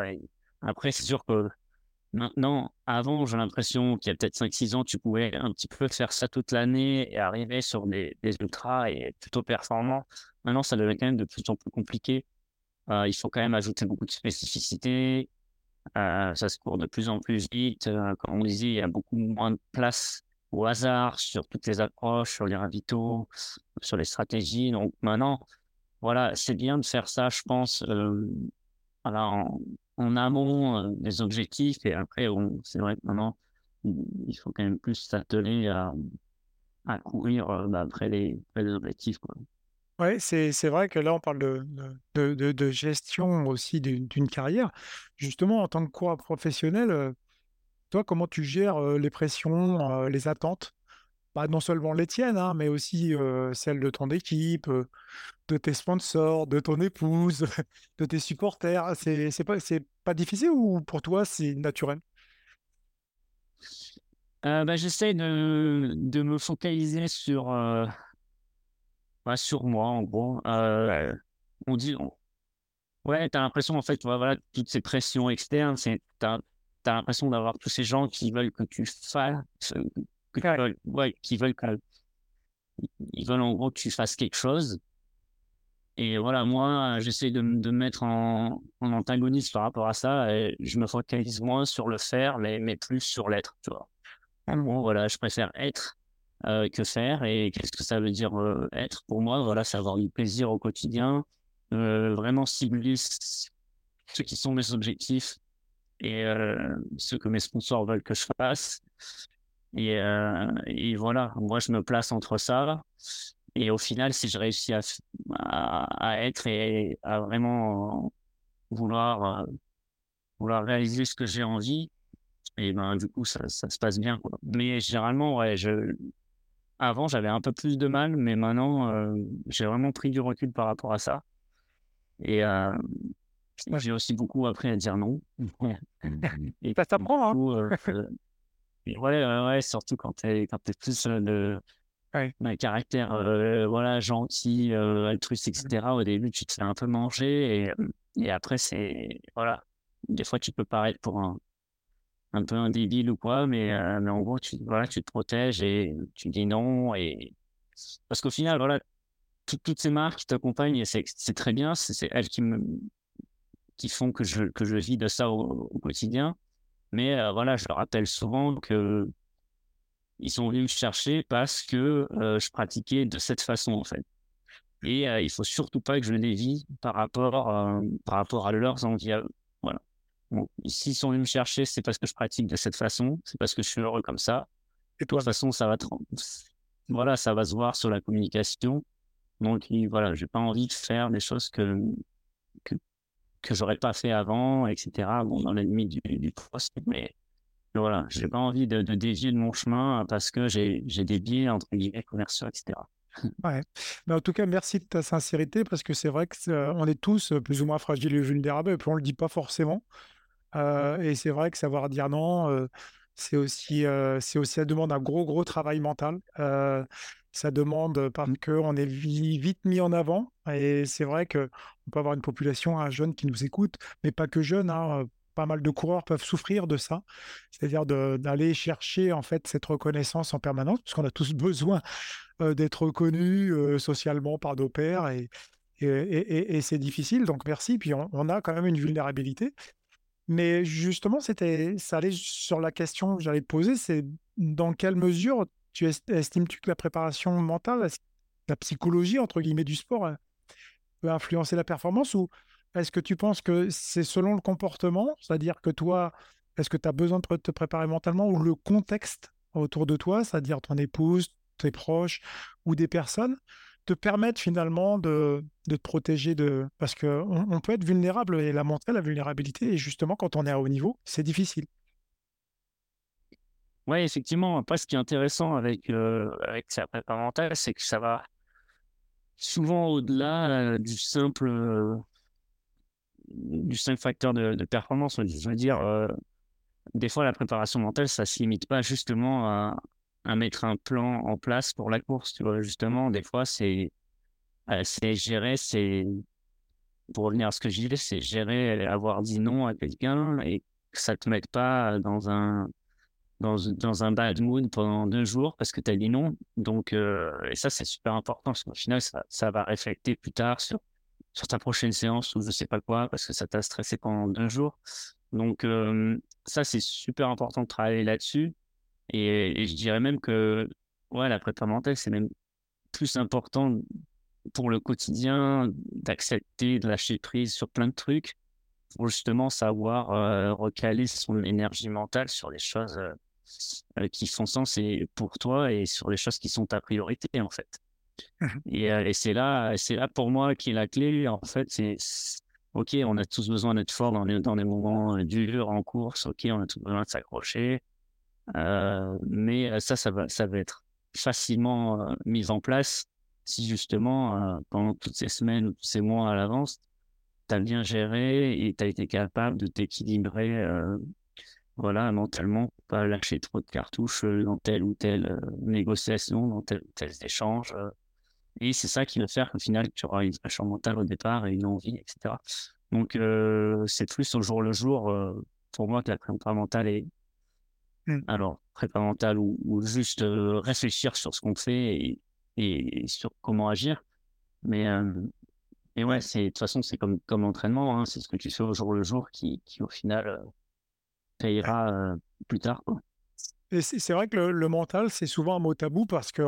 Après, c'est sûr que maintenant, avant, j'ai l'impression qu'il y a peut-être 5-6 ans, tu pouvais un petit peu faire ça toute l'année et arriver sur des, des ultras et être plutôt performant. Maintenant, ça devient quand même de plus en plus compliqué. Euh, il faut quand même ajouter beaucoup de spécificité. Euh, ça se court de plus en plus vite. Euh, comme on disait, il y a beaucoup moins de place au hasard sur toutes les approches, sur les ravitaux, sur les stratégies. Donc maintenant, voilà, c'est bien de faire ça, je pense, voilà, en amont euh, des objectifs. Et après, c'est vrai que maintenant, il faut quand même plus s'atteler à, à courir euh, bah, après, les, les, objectifs. Quoi. Oui, c'est, vrai que là, on parle de, gestion aussi d'une carrière. Justement, en tant que coureur professionnel, toi, comment tu gères les pressions, les attentes? Pas non seulement les tiennes, hein, mais aussi celles de ton équipe, de tes sponsors, de ton épouse, de tes supporters. C'est, c'est pas, c'est pas difficile ou pour toi, c'est naturel? bah, j'essaie de, de me focaliser sur, bah, sur moi, en gros. on dit, ouais, tu as l'impression, en fait, voilà, toutes ces pressions externes, c'est, tu as l'impression d'avoir tous ces gens qui veulent que tu fasses, que tu veulent, ouais, qui veulent que, ils veulent en gros que tu fasses quelque chose. Et voilà, moi, j'essaie de, de me mettre en, en, antagoniste par rapport à ça et je me focalise moins sur le faire, mais, mais plus sur l'être, tu vois. En gros, voilà, je préfère être euh, que faire. Et qu'est-ce que ça veut dire euh, être Pour moi, voilà, c'est avoir du plaisir au quotidien, euh, vraiment cibler ce qui sont mes objectifs et ce que mes sponsors veulent que je fasse. Et, euh, et, voilà, moi je me place entre ça. Et au final, si je réussis à, à, être et à vraiment vouloir, euh, vouloir réaliser ce que j'ai envie, et ben du coup ça, ça se passe bien. Quoi. Mais généralement, ouais, je, avant j'avais un peu plus de mal, mais maintenant euh, j'ai vraiment pris du recul par rapport à ça. Et, euh, j'ai aussi beaucoup appris à dire non. Et ça s'apprend, hein euh, ouais, ouais, surtout quand tu es, quand es plus euh, ouais. caractère euh, voilà, gentil, altruiste, etc. Au début, tu te fais un peu manger et, et après, c'est. Voilà. Des fois, tu peux paraître pour un, un peu un débile ou quoi, mais, mais en gros, tu, voilà, tu te protèges et tu dis non. Et... Parce qu'au final, voilà, toutes ces marques qui t'accompagnent, c'est très bien, c'est elles qui me qui font que je, que je vis de ça au, quotidien. Mais euh, voilà, je leur rappelle souvent que ils sont venus me chercher parce que euh, je pratiquais de cette façon, en fait. Et euh, il faut surtout pas que je dévie par rapport, par rapport à leurs envies. Voilà. Bon, s'ils sont venus me chercher, c'est parce que je pratique de cette façon, c'est parce que je suis heureux comme ça. Et de toute façon, ça va, voilà, ça va se voir sur la communication. Donc, voilà, j'ai pas envie de faire des choses que, que, que j'aurais pas fait avant, etc. Bon, dans la limite du, du poste, mais voilà, j'ai pas envie de, de, dévier de mon chemin parce que j'ai des biais entre guillemets commerciaux, etc. Ouais. Mais en tout cas, merci de ta sincérité parce que c'est vrai que est, on est tous plus ou moins fragiles et vulnérables et puis on le dit pas forcément. Euh, et c'est vrai que savoir dire non, euh, c'est aussi, euh, c'est aussi, ça demande un gros, gros travail mental. Euh, ça demande parce qu'on est vite mis en avant. Et c'est vrai qu'on peut avoir une population, un jeune qui nous écoute, mais pas que jeune. Hein, pas mal de coureurs peuvent souffrir de ça, c'est-à-dire d'aller chercher en fait cette reconnaissance en permanence, puisqu'on a tous besoin d'être reconnus socialement par nos pairs et, et, et, c'est difficile. Donc merci. Puis on, on, a quand même une vulnérabilité. Mais justement, c'était, ça allait sur la question que j'allais te poser, c'est dans quelle mesure tu estimes-tu que la préparation mentale, la psychologie, entre guillemets, du sport, euh, peut influencer la performance ou est-ce que tu penses que c'est selon le comportement, c'est-à-dire que toi, est-ce que tu as besoin de te préparer mentalement ou le contexte autour de toi, c'est-à-dire ton épouse, tes proches ou des personnes, te permettent finalement de, de te protéger de... Parce qu'on on peut être vulnérable et la montrer, la vulnérabilité, et justement quand on est à haut niveau, c'est difficile. Oui, effectivement. Après, ce qui est intéressant avec, euh, avec sa prépa mentale, c'est que ça va, souvent au-delà du simple du simple facteur de, performance. Je veux dire, des fois, la préparation mentale, ça se limite pas justement à, à, mettre un plan en place pour la course. Tu vois, justement, des fois, c'est c'est gérer, c'est pour revenir à ce que je disais, c'est gérer, avoir dit non à quelqu'un et que ça te mette pas dans un dans, un bad mood pendant deux jours parce que tu as dit non. Donc, et ça, c'est super important parce qu'au final, ça, va refléter plus tard sur, sur ta prochaine séance ou je sais pas quoi parce que ça t'a stressé pendant deux jours. Donc, ça, c'est super important de travailler là-dessus. Et, je dirais même que ouais, la prépa mentale, c'est même plus important pour le quotidien d'accepter, de lâcher prise sur plein de trucs pour justement savoir recaler son énergie mentale sur les choses qui font sens et pour toi et sur les choses qui sont ta priorité en fait. Mmh et, et c'est là, c'est là pour moi qui est la clé. En fait, c'est OK, on a tous besoin d'être fort dans les, dans les moments durs en course. OK, on a tous besoin de s'accrocher. Euh, mais ça, ça va, ça va être facilement mis en place si justement, pendant toutes ces semaines ou tous ces mois à l'avance, tu as bien géré et tu as été capable de t'équilibrer voilà, mentalement, pas lâcher trop de cartouches dans telle ou telle négociation, dans tel ou tel échange. Et c'est ça qui va faire qu'au final, tu auras une pression mentale au départ et une envie, etc. Donc, euh, c'est plus au jour le jour euh, pour moi que la prépa mentale est. Mmh. Alors, prépa mentale ou, juste euh, réfléchir sur ce qu'on fait et, et, sur comment agir. Mais, mais ouais, de toute façon, c'est comme, comme l'entraînement, hein, c'est ce que tu fais au jour le jour qui, qui au final, payera plus tard. c'est vrai que le, le mental, c'est souvent un mot tabou parce que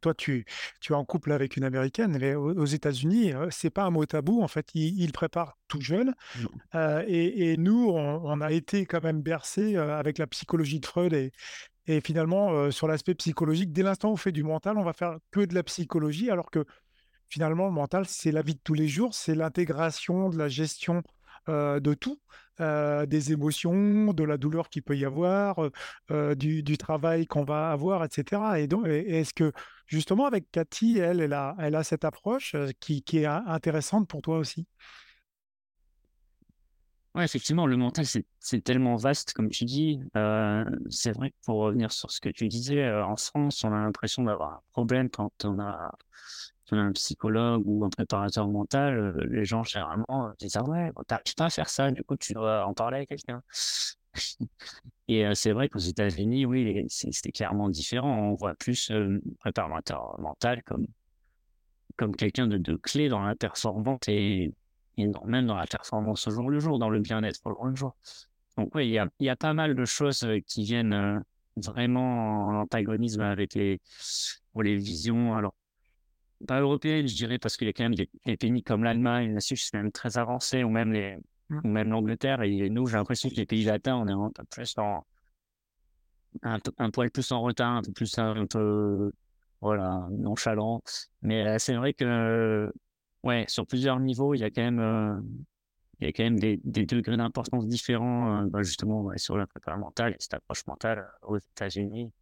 toi, tu, tu es en couple avec une américaine, mais aux, États-Unis, c'est pas un mot tabou. En fait, il, prépare tout jeune. et, nous, on, a été quand même bercés avec la psychologie de Freud et, et finalement, sur l'aspect psychologique, dès l'instant où on fait du mental, on va faire que de la psychologie, alors que finalement, le mental, c'est la vie de tous les jours, c'est l'intégration de la gestion de tout. Des émotions, de la douleur qu'il peut y avoir, du, travail qu'on va avoir, etc. Et donc, est-ce que justement avec Cathy, elle, elle a, cette approche qui, est intéressante pour toi aussi? Oui, effectivement, le mental, c'est tellement vaste, comme tu dis. c'est vrai pour revenir sur ce que tu disais, en France, on a l'impression d'avoir un problème quand on a un psychologue ou un préparateur mental, euh, les gens généralement disent ah ouais, t'arrives pas à faire ça, du coup tu dois en parler avec quelqu'un. Et euh, c'est vrai qu'aux États-Unis, oui, c'était clairement différent. On voit plus euh, préparateur mental comme, comme quelqu'un de, de, clé dans la performance et, et même dans la performance au jour le jour, dans le bien-être au jour le jour. Donc oui, il y a, y a, pas mal de choses qui viennent vraiment en antagonisme avec les, les visions. Alors, pas européenne, je dirais, parce qu'il y a quand même des, pays comme l'Allemagne, là-dessus, c'est même très avancé, ou même les, mmh. ou même l'Angleterre. Et nous, j'ai l'impression que les pays latins, on est un peu plus en, un, un poil plus en retard, un peu plus un peu, voilà, nonchalant. Mais euh, c'est vrai que, ouais, sur plusieurs niveaux, il y a quand même, euh, il y a quand même des, des degrés d'importance différents, euh, bah, justement, sur la préparation mentale et cette approche mentale aux États-Unis.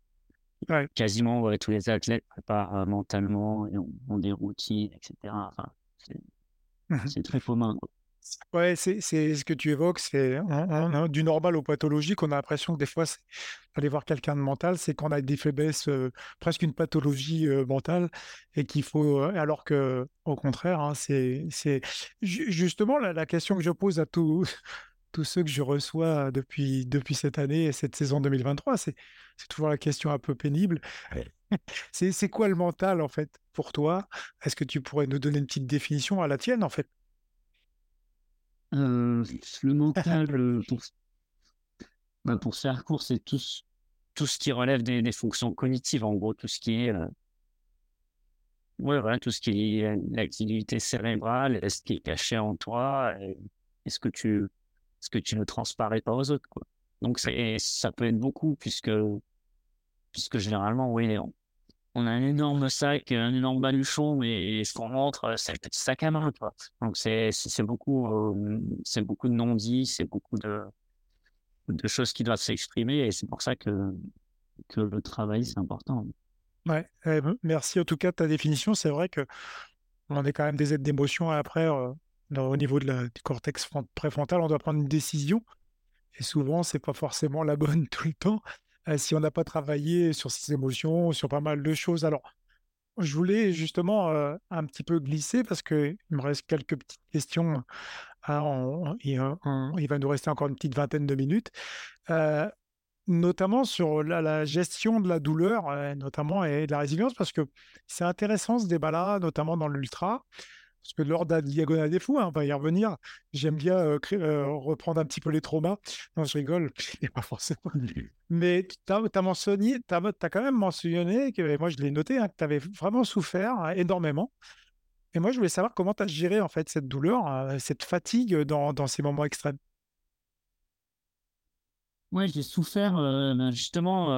Quasiment tous les athlètes préparent euh, mentalement et ont, des routines, etc. Enfin, mmh c'est très commun. Ouais, c'est ce que tu évoques, c'est du normal au pathologique. On a l'impression que des fois, aller voir quelqu'un de mental, c'est qu'on a des faiblesses, euh, presque une pathologie euh, mentale, et qu'il faut. alors que, au contraire, hein, c'est justement la, la, question que je pose à tous tous ceux que je reçois depuis, depuis cette année et cette saison 2023. C'est, c'est toujours la question un peu pénible. C'est, c'est quoi le mental, en fait, pour toi? Est-ce que tu pourrais nous donner une petite définition à la tienne, en fait? Euh, Le mental, pour, bah, pour faire court, c'est tout, tout ce qui relève des, des, fonctions cognitives, en gros, tout ce qui est. Euh, ouais, voilà, tout ce qui est l'activité cérébrale, ce qui est caché en toi, est-ce que tu ce que tu ne transparais pas aux autres. Quoi. Donc c'est, ça peut être beaucoup puisque, puisque généralement, oui, on, a un énorme sac, un énorme baluchon et, ce qu'on montre, c'est le petit sac à main. Quoi. Donc c'est, c'est, beaucoup, euh, c'est beaucoup de non-dits, c'est beaucoup de, de choses qui doivent s'exprimer et c'est pour ça que, que le travail, c'est important. Ouais, eh ben, merci en tout cas de ta définition. C'est vrai que on est quand même des êtres d'émotion après, euh, au niveau du cortex fron- préfrontal, on doit prendre une décision. Et souvent, c'est pas forcément la bonne tout le temps, euh, si on n'a pas travaillé sur ses émotions, sur pas mal de choses. Alors, je voulais justement euh, un petit peu glisser parce que il me reste quelques petites questions. On- il, va nous rester encore une petite vingtaine de minutes. Euh, Notamment sur la gestion de la douleur, notamment et de la résilience parce que c'est intéressant ce débat-là, notamment dans l'ultra, parce que lors de la Diagonale des Fous, hein, on va y revenir, j'aime bien, reprendre un petit peu les traumas. Non, je rigole, et pas forcément. Mais tu as mentionné as quand même mentionné que et moi je l'ai noté, hein, que tu avais vraiment souffert, hein, énormément et moi je voulais savoir comment tu as géré en fait cette douleur, cette fatigue, dans dans ces moments extrêmes? Ouais, j'ai souffert, ben, justement,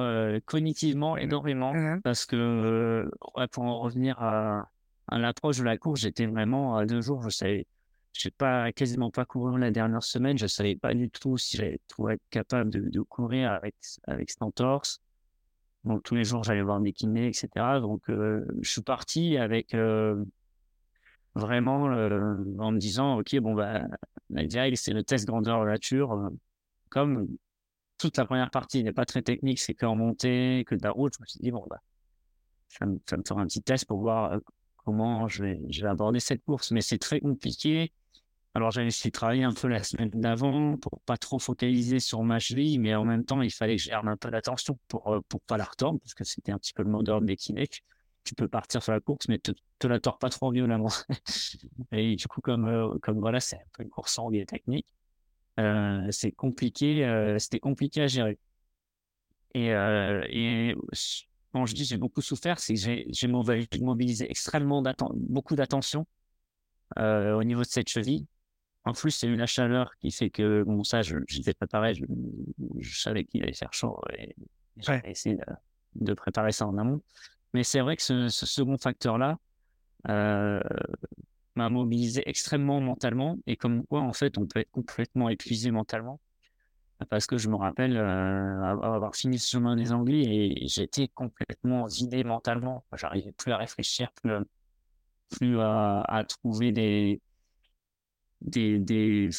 cognitivement énormément Mmh parce que, ouais, pour en revenir à à l'approche de la course, j'étais vraiment à 2 jours, je savais j'ai pas quasiment pas couru la dernière semaine, je savais pas du tout si j'allais être capable de de courir avec avec cette entorse. Donc tous les jours, j'allais voir mes kinés et cetera. Donc, heu, je suis parti avec, heu, vraiment, heu, en me disant: «OK, bon, bah, direct, c'est le test grandeur nature», heu, comme toute la première partie n'est pas très technique, c'est qu'en montée, que de la route. Je me suis dit: «Bon, bah, ça me ça me fera un petit test pour voir, comment je vais aborder cette course». Mais c'est très compliqué. Alors j'avais essayé de travailler un peu la semaine d'avant pour pas trop focaliser sur ma cheville, mais en même temps, il fallait que je un peu l'attention pour, heu, pour pas la retordre parce que c'était un petit peu le mot d'ordre des kinés. Tu peux partir sur la course, mais te te la tords pas trop violemment. Et du coup, comme, heu, comme voilà, c'est un peu une course longue et technique, heu, c'est compliqué, c'était compliqué à gérer. Et quand je dis j'ai beaucoup souffert, c'est que j'ai j'ai mobi mobilisé extrêmement beaucoup d'attention, heu, au niveau de cette cheville. En plus, a eu la chaleur qui fait que bon ça je j'étais préparé, je je savais qu'il allait faire chaud et Ouais. j'avais essayé de de préparer ça en amont. Mais c'est vrai que ce ce second facteur-là, heu, m'a mobilisé extrêmement mentalement et comme quoi en fait on peut être complètement épuisé mentalement. Parce que je me rappelle, heu, avoir fini ce chemin des Anglais et j'étais complètement vidé mentalement. J'arrivais plus à réfléchir, plus à plus à à trouver des des des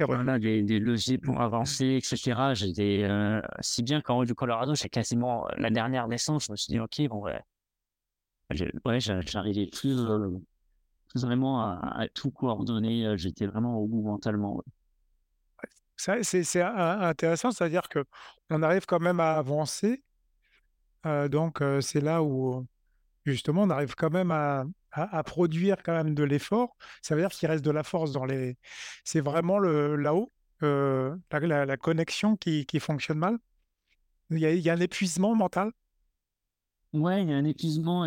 voilà, des des leviers pour avancer et cetera. J'étais, heu, si bien qu'en haut du Colorado, j'ai quasiment, la dernière descente, je me suis dit: «OK, bon, ouais». Ouais, j'a j'arrivais plus, heu, plus vraiment à à tout coordonner, heu, j'étais vraiment au bout mentalement, ouais. C'est c'est c'est in intéressant, c'est-à-dire que on arrive quand même à avancer, heu, donc c'est là où justement on arrive quand même à à produire quand même de l'effort. Ça veut dire qu'il reste de la force dans les c'est vraiment le là-haut, heu, la connexion qui qui fonctionne mal? Il y a un épuisement mental? Ouais, il y a un épuisement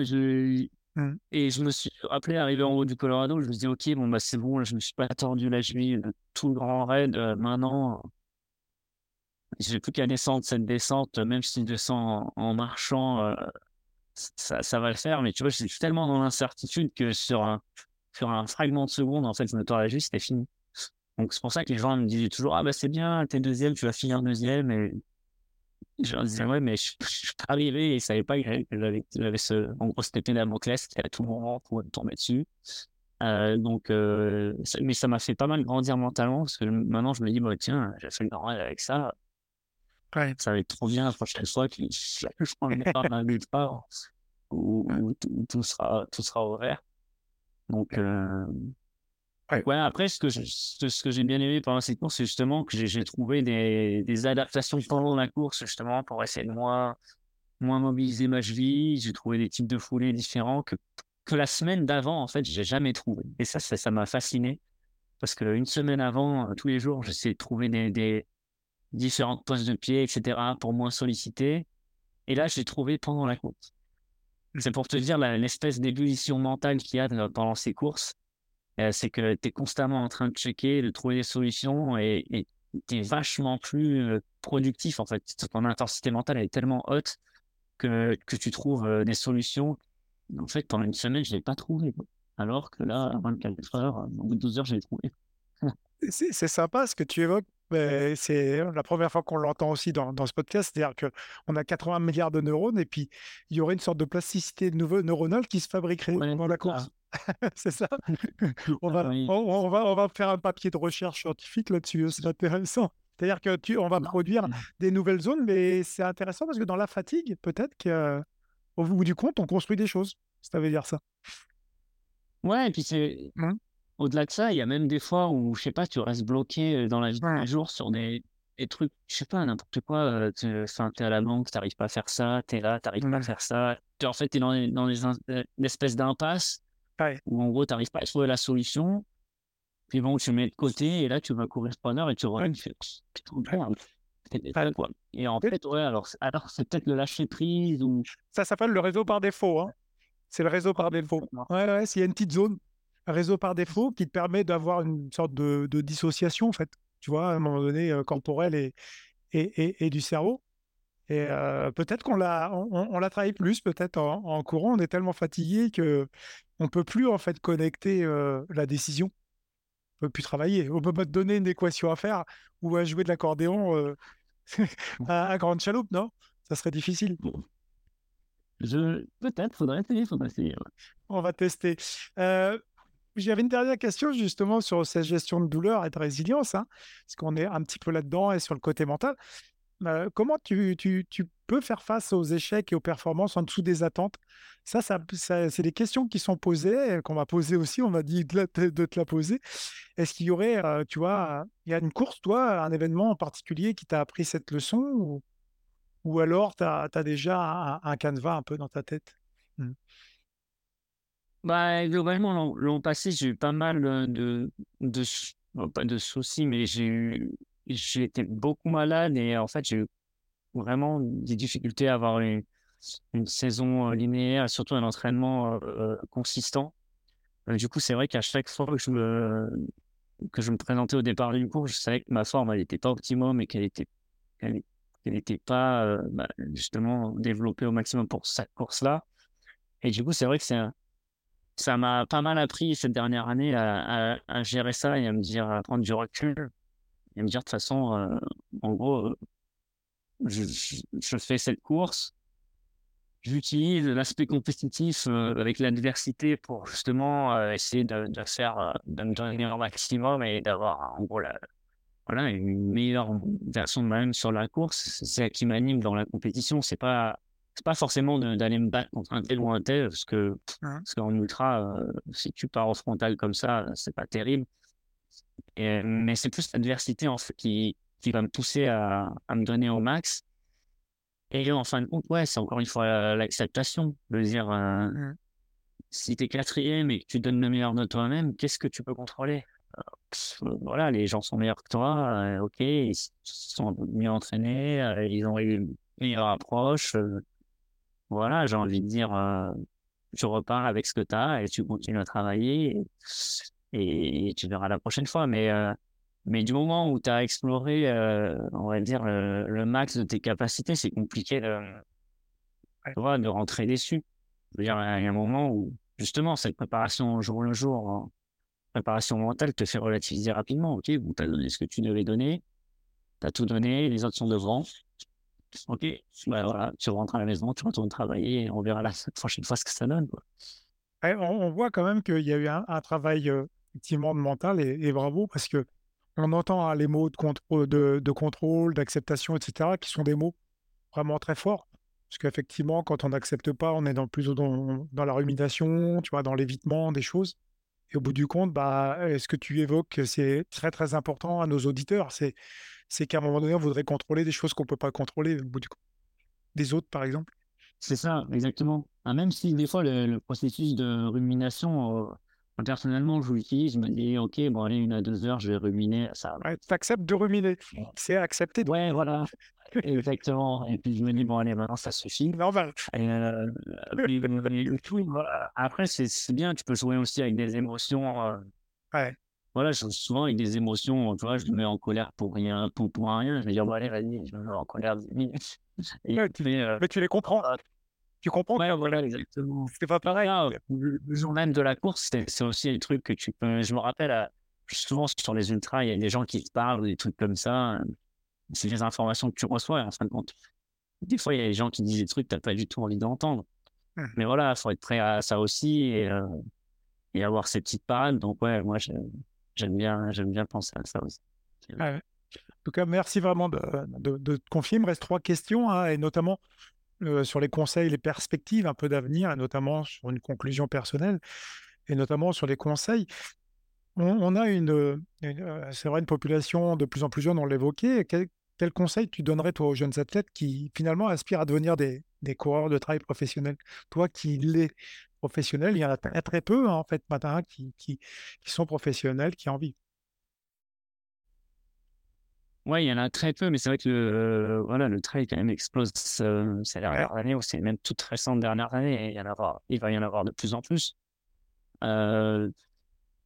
Mmh. Et je me suis rappelé, arrivé en haut du Colorado, je me suis dit: «OK, bon, bah, c'est bon, là, je me suis pas tordu la cheville, heu, tout le grand raid, heu, maintenant, j'ai plus qu'à descendre cette descente, même si je descends en marchant, heu, ç ça va le faire». Mais tu vois, je suis tellement dans l'incertitude que sur un sur un fragment de seconde, en fait, je me tords la cheville, c'était fini. Donc c'est pour ça que les gens me disaient toujours: «Ah, bah, c'est bien, tu es 2 tu vas finir deuxième et je leur disais: «Ouais, mais je je suis pas arrivé» et ils savaient pas que j'avais ce en gros, cette épée Damoclès qui à tout moment pouvait me tomber dessus. Heu, donc ça mais ça m'a fait pas mal grandir mentalement parce que maintenant je me dis: «Bah, tiens, j'ai fait le normal avec ça, Ouais. ça va être trop bien la prochaine fois que je je prends le départ d'un ultra où où tout où tout sera tout sera au vert». Donc heu, Ouais. ouais, après ce que je ce ce que j'ai bien aimé pendant cette course, c'est justement que j'ai j'ai trouvé des des adaptations pendant la course justement pour essayer de moins moins mobiliser ma cheville. J'ai trouvé des types de foulées différents que que la semaine d'avant, en fait, j'ai jamais trouvé et ça ça m'a fasciné. Parce qu'une semaine avant, heu, tous les jours, j'essayais de trouver des des différentes poses de pied et cetera pour moins solliciter et là, je l'ai trouvé pendant la course. Mmh. C'est pour te dire l'espèce d'ébullition mentale qu'il y a de pendant ces courses, heu, c'est que tu es constamment en train de checker, de trouver des solutions et tu es vachement plus, productif, en fait. Ton intensité mentale, est tellement haute que que tu trouves, des solutions. En fait, pendant une semaine, je l'ai pas trouvé. Alors que là, à 24 heures, au bout de 12 heures, je l'ai trouvé. C'est sympa ce que tu évoques c'est la première fois qu'on l'entend aussi dans, dans ce podcast, c'est-à-dire qu'on a 80 milliards de neurones et puis il y aurait une sorte de plasticité nouveau- neuronale qui se fabriquerait Ouais, dans la course. c'est ça. On va, Oui. on, on va, on va faire un papier de recherche scientifique là-dessus, c'est intéressant. C'est-à-dire que tu, on va Non. produire des nouvelles zones, mais c'est intéressant parce que dans la fatigue, peut-être qu'au bout du compte, on construit des choses. Ça veut dire ça. Ouais, et puis c'est Mmh. Au-delà de ça, il y a même des fois où, je sais pas, tu restes bloqué dans la vie Ouais. les jours sur des, des trucs, je sais pas, n'importe quoi. tu enfin, t'es à la banque, t'arrives pas à faire ça, t'es là, t'arrives pas à Ouais. faire ça. Tu- En fait, t'es dans, dans une espèce d'impasse Ouais. où, en gros, t'arrives pas à trouver la solution. Puis bon, tu mets de côté et là, tu vas courir une heure et tu reviens. Et en fait, ouais, alors, c'est- alors c'est peut-être le lâcher prise ou. Ça s'appelle le réseau par défaut. hein. C'est le réseau par défaut. Exactement. Ouais, ouais, s'il y a une petite zone, un réseau par défaut qui te permet d'avoir une sorte de, de dissociation, en fait, tu vois, à un moment donné, euh, corporelle et, et, et, et du cerveau. Et euh, peut-être qu'on l'a, on, l'a travaillé plus, peut-être en, en courant, on est tellement fatigué que on peut plus en fait connecter euh, la décision. On peut plus travailler. On peut pas te donner une équation à faire ou à jouer de l'accordéon euh, à, à grande chaloupe, non? Ça serait difficile. Je... Peut-être, faudrait essayer, faudrait essayer. ouais. On va tester. Euh, J'avais une dernière question justement sur cette gestion de douleur et de résilience, hein, parce qu'on est un petit peu là-dedans et sur le côté mental. Comment tu, peux faire face aux échecs et aux performances en dessous des attentes? Ça, ça, c'est des questions qui sont posées, qu'on va poser aussi. On m'a dit de, te la poser. Est-ce qu'il y aurait, tu vois, il y a une course, toi, un événement en particulier qui t'a appris cette leçon ou, ou alors tu as, déjà un, canevas un peu dans ta tête? Hmm. Bah, globalement, l'an passé, j'ai eu pas mal de, de, bon, pas de soucis, mais j'ai eu, été beaucoup malade et en fait, j'ai eu vraiment des difficultés à avoir une, une saison linéaire, surtout un entraînement consistant. Du coup, c'est vrai qu'à chaque fois que je me, que je me présentais au départ d'une course, je savais que ma forme, elle n'était pas optimum et qu'elle était, qu'elle n'était pas bah, justement développée au maximum pour cette course-là. Et du coup, c'est vrai que c'est un- ça m'a pas mal appris cette dernière année à, gérer ça et à me dire, à prendre du recul et à me dire de toute façon, euh, en gros, euh, je, fais cette course, j'utilise l'aspect compétitif euh, avec l'adversité pour justement essayer de, faire, de me donner au maximum et d'avoir en gros la, voilà, une meilleure version de moi-même sur la course. C'est ça qui m'anime dans la compétition. C'est pas, c'est pas forcément d'aller me battre contre un tel ou un tel, parce que, Ouais. parce qu'en ultra, euh, si tu pars au frontal comme ça, c'est pas terrible. Et, mais c'est plus l'adversité en fait qui, qui va me pousser à, à me donner au max. Et en fin de compte, ouais, c'est encore une fois euh, l'acceptation de dire euh, Mm. si tu es quatrième et que tu donnes le meilleur de toi-même, qu'est-ce que tu peux contrôler? Euh, euh, Voilà, les gens sont meilleurs que toi, euh, ok, ils sont mieux entraînés, euh, ils ont eu une meilleure approche. euh, voilà, j'ai envie de dire, euh, tu repars avec ce que tu as et tu continues à travailler et, et tu verras la prochaine fois. Mais, euh, mais du moment où tu as exploré, euh, on va dire, le, le max de tes capacités, c'est compliqué de, Ouais. de rentrer déçu. Je veux dire, il y a un moment où, justement, cette préparation jour le jour, en préparation mentale, te fait relativiser rapidement. Ok, bon, tu as donné ce que tu devais donner, tu as tout donné, les autres sont devant. Ok, bah voilà, tu rentres à la maison, tu retournes travailler, et on verra la prochaine fois ce que ça donne. Ouais, on, voit quand même qu'il y a eu un, travail euh, effectivement de mental et, bravo parce que on entend hein, les mots de, contrôle, d'acceptation, etc., qui sont des mots vraiment très forts. Parce qu'effectivement, quand on n'accepte pas, on est dans, plus dans, la rumination, tu vois, dans l'évitement des choses. Et au bout du compte, bah, ce que tu évoques, c'est très très important à nos auditeurs? C'est, c'est qu'à un moment donné, on voudrait contrôler des choses qu'on ne peut pas contrôler au bout du compte. Des autres, par exemple. C'est ça, exactement. Ah, même si des fois le, le processus de rumination, euh, personnellement, je l'utilise, je me dis, ok, bon, allez, une à deux heures, je vais ruminer ça. Ouais, tu acceptes de ruminer. C'est accepter. de- Ouais, voilà, exactement. Et puis je me dis, bon, allez, maintenant, ça suffit. Normal. Et, euh, puis, oui, voilà. Après, c'est c'est bien, tu peux jouer aussi avec des émotions. euh, Ouais. Voilà, je souvent avec des émotions, tu vois, je me mets en colère pour rien, pour, pour rien. Je vais dire, bon, allez, vas-y, je me mets en colère 10 minutes. Et, Ouais, tu- mais, euh, Mais tu les comprends. Ah. Tu comprends? ouais, voilà, exactement. c'est pas pareil. Ah, le le jour même de la course, c'est aussi un truc que tu peux. Je me rappelle à, souvent sur les ultras, il y a des gens qui te parlent des trucs comme ça. C'est des informations que tu reçois, en fin de compte. Des fois, il y a des gens qui disent des trucs que tu n'as pas du tout envie d'entendre. Mmh. Mais voilà, il faut être prêt à ça aussi et, et avoir ces petites parades. Donc, ouais, moi, j'aime bien, j'aime bien penser à ça aussi. En tout cas, merci vraiment de, te confier. Il me reste trois questions, hein, et notamment sur les conseils, les perspectives un peu d'avenir, et notamment sur une conclusion personnelle, et notamment sur les conseils. On, a une, c'est vrai, une population de plus en plus jeune, on l'évoquait. Quel, quel, conseil tu donnerais, toi, aux jeunes athlètes qui, finalement, aspirent à devenir des, des coureurs de trail professionnels Toi qui l'es professionnel, il y en a très, peu, hein, en fait, matin, qui, qui, qui sont professionnels, qui en vivent. Oui, il y en a très peu, mais c'est vrai que le, voilà, le trail quand même explose euh, ces dernières années, ou c'est même toutes récentes dernières années, et il, y en aura, il va y en avoir de plus en plus. Euh,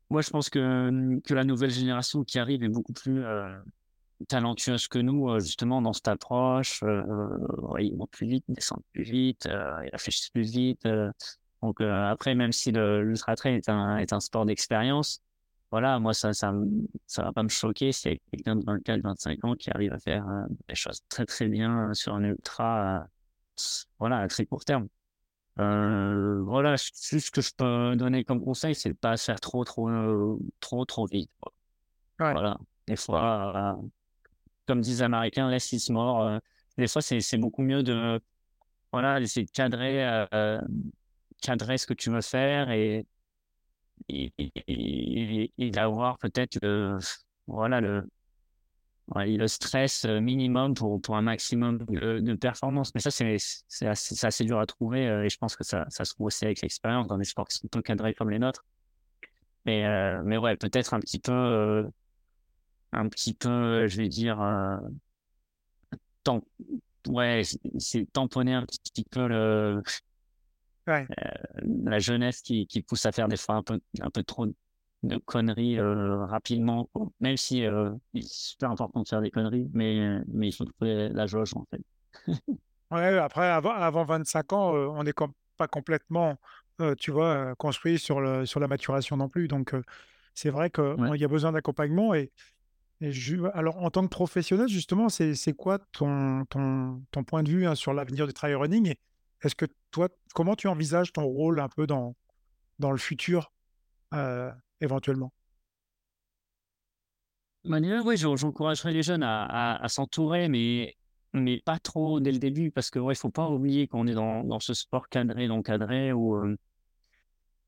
moi, je pense que, que la nouvelle génération qui arrive est beaucoup plus euh, talentueuse que nous, justement, dans cette approche. ils vont plus vite, ils descendent plus vite, ils réfléchissent plus vite. Donc, après, même si l'ultra trail est un, est un sport d'expérience, voilà, moi, ça, ça, ça va pas me choquer s'il y a quelqu'un de 24, 25 ans qui arrive à faire euh, des choses très, très bien sur un ultra, euh, voilà, à très court terme. Euh, voilà, juste ce que je peux donner comme conseil, c'est de pas faire trop, trop, trop, trop vite. Voilà, des fois, comme disent les Américains, less is more. des fois, c'est beaucoup mieux de, voilà, d'essayer de cadrer, cadrer ce que tu veux faire et et, d'avoir peut-être le, voilà, le, le stress euh, minimum pour, un maximum de, performance. Mais ça, c'est assez, assez, dur à trouver euh, et je pense que ça, ça se trouve aussi avec l'expérience dans des sports qui sont encadrés comme les nôtres. Mais, euh, mais ouais, peut-être un petit peu, un petit peu, je vais dire, ouais, c'est tamponner un petit peu le, euh, la jeunesse qui, qui, pousse à faire des fois un peu, un peu trop de conneries euh, rapidement, même si euh, c'est super important de faire des conneries, mais, mais il faut trouver la jauge en fait. ouais, après, avant, avant 25 ans, on n'est pas complètement, tu vois, construit sur, le, sur la maturation non plus. Donc, c'est vrai qu'il y a besoin d'accompagnement. Et, et alors, en tant que professionnel, justement, c'est quoi ton, ton, ton, point de vue hein, sur l'avenir du trail running est-ce que toi, comment tu envisages ton rôle un peu dans, dans le futur, euh, éventuellement? Manuel, oui, j'encouragerais les jeunes à, s'entourer, mais, mais pas trop dès le début, parce qu'il ne faut pas oublier qu'on est dans, dans, ce sport cadré, non cadré, ou euh,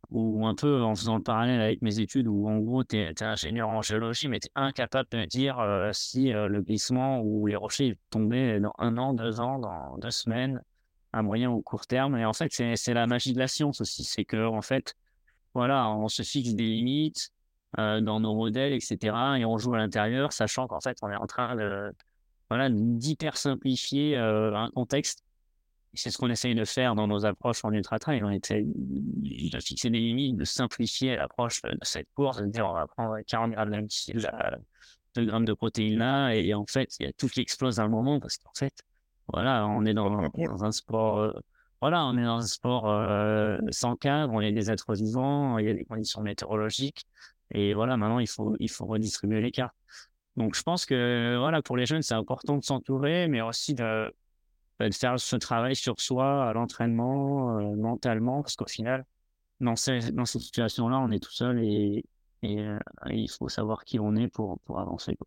ou un peu en faisant le parallèle avec mes études, où en gros, tu es, ingénieur en géologie, mais tu es incapable de dire euh, si le glissement ou les rochers tombaient dans un an, deux ans, dans deux semaines à moyen ou court terme. Et en fait, c'est la magie de la science aussi. C'est que, en fait, voilà, on se fixe des limites euh, dans nos modèles, etc. Et on joue à l'intérieur, sachant qu'en fait, on est en train de, voilà, d'hyper simplifier euh, un contexte. C'est ce qu'on essaye de faire dans nos approches en ultra trail. On essaye de fixer des limites, de simplifier l'approche de cette course, de dire on va prendre 40 grammes de grammes de protéines là, et en fait, il y a tout qui explose à un moment parce qu'en fait, voilà, on est dans, un sport. Euh, voilà, on est dans un sport euh, sans cadre, on est des êtres vivants, il y a des conditions météorologiques. Et voilà, maintenant, il faut, il faut redistribuer les cartes. Donc, je pense que voilà, pour les jeunes, c'est important de s'entourer, mais aussi de, bah, de, faire ce travail sur soi, à l'entraînement, euh, mentalement, parce qu'au final, dans ces, dans ces situations-là, on est tout seul et, et, il faut savoir qui on est pour, pour avancer.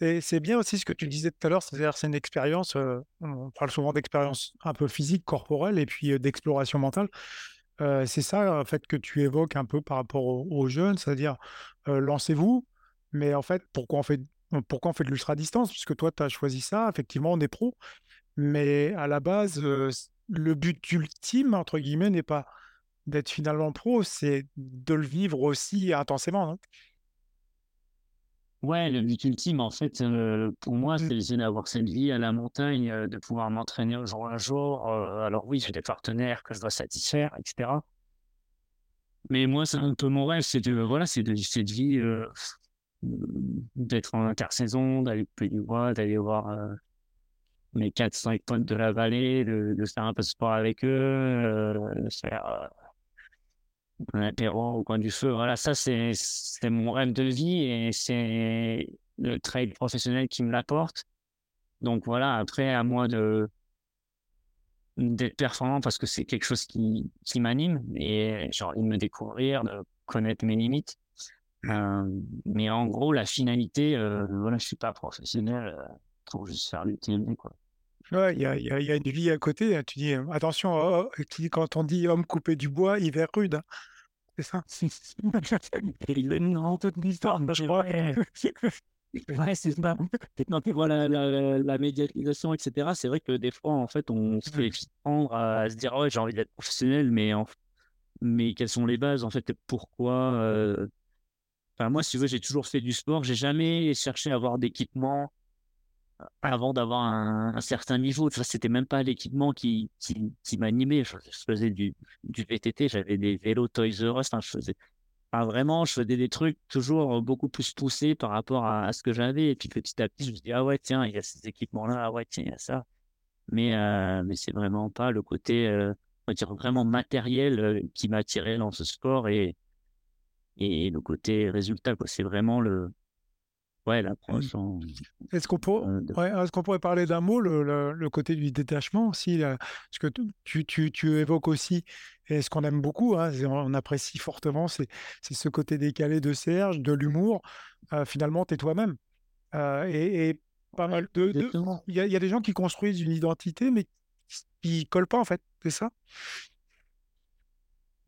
C'est bien aussi ce que tu disais tout à l'heure, c'est-à-dire c'est une expérience, on parle souvent d'expérience un peu physique, corporelle et puis d'exploration mentale. c'est ça en fait que tu évoques un peu par rapport aux, jeunes, c'est-à-dire lancez-vous, mais en fait pourquoi on fait, pourquoi on fait de l'ultra-distance? Puisque toi tu as choisi ça, effectivement on est pro, mais à la base le but ultime, entre guillemets, n'est pas d'être finalement pro, c'est de le vivre aussi intensément. Ouais, le but ultime, en fait, euh, pour moi, mmh. c'est d'avoir cette vie à la montagne, euh, de pouvoir m'entraîner au jour un jour. Euh, alors oui, j'ai des partenaires que je dois satisfaire, etc. Mais moi, c'est un peu mon rêve, c'est de, voilà, c'est de cette vie, d'être en intersaison, d'aller au Pays du Bois, d'aller voir mes 4-5 potes de la vallée, de, faire un peu de sport avec eux, de faire un apéro au coin du feu. Voilà, ça, c'est mon rêve de vie et c'est le trail professionnel qui me l'apporte. Donc voilà, après, à moi de d'être performant parce que c'est quelque chose qui, qui m'anime et j'ai envie de me découvrir, de connaître mes limites. Euh, mais en gros, la finalité, euh, voilà, je suis pas professionnel euh, pour juste faire l'UTMB, quoi. Ouais, il y a, y, a, y a, une vie à côté. Hein. Tu dis, attention, oh, oh quand on dit homme coupé du bois, hiver rude. Hein. C'est ça. non, toute l'histoire, je crois. Ouais, c'est ça. Quand tu vois la, la, la, médiatisation, etc., c'est vrai que des fois, en fait, on se fait prendre à, se dire, ouais, j'ai envie d'être professionnel, mais, en... mais quelles sont les bases, en fait, pourquoi euh... enfin, Moi, si tu veux, j'ai toujours fait du sport, j'ai jamais cherché à avoir d'équipement avant d'avoir un, certain niveau. C'était même pas l'équipement qui, qui, m'animait. Je, faisais du, du VTT, j'avais des vélos Toys R Us, enfin, je faisais vraiment, je faisais des trucs toujours beaucoup plus poussés par rapport à, ce que j'avais. Et puis petit à petit, je me dis, ah ouais, tiens, il y a ces équipements-là, ah ouais, tiens, il y a ça. Mais, euh, mais c'est vraiment pas le côté, euh, on va dire, vraiment matériel euh, qui m'a attiré dans ce sport et, et le côté résultat. C'est vraiment le, ouais, l'approche. Est-ce qu'on pourrait, ouais, est qu'on pourrait parler d'un mot, le, le, côté du détachement aussi Parce que tu, tu, tu évoques aussi, et ce qu'on aime beaucoup, hein, on apprécie fortement, c'est ce côté décalé de Serge, de l'humour. Euh, finalement, tu es toi-même. Euh, et, et, pas mal de. Il y, a, y, a des gens qui construisent une identité, mais qui ne collent pas, en fait. C'est ça?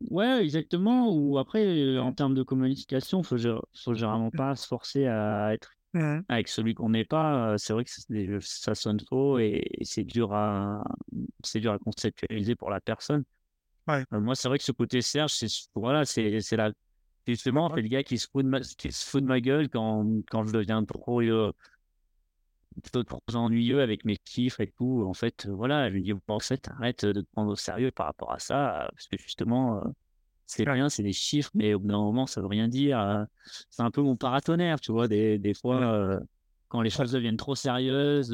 Ouais, exactement. Ou après, euh, en termes de communication, il faut, faut généralement pas se forcer à être avec celui qu'on n'est pas. C'est vrai que ça sonne faux et, c'est dur à, c'est dur à conceptualiser pour la personne. Ouais. moi, c'est vrai que ce côté Serge, c'est voilà, c'est c'est la justement, fait, le gars qui se fout de ma, qui se fout de ma gueule quand quand je deviens trop euh, trop ennuyeux avec mes chiffres et tout. En fait, euh, voilà, je lui dis, bon, en fait, arrête de te prendre au sérieux par rapport à ça, parce que justement, euh, c'est rien, c'est des chiffres, mais au bout d'un moment, ça veut rien dire. Euh, c'est un peu mon paratonnerre, tu vois, des, des fois, quand les choses deviennent trop sérieuses,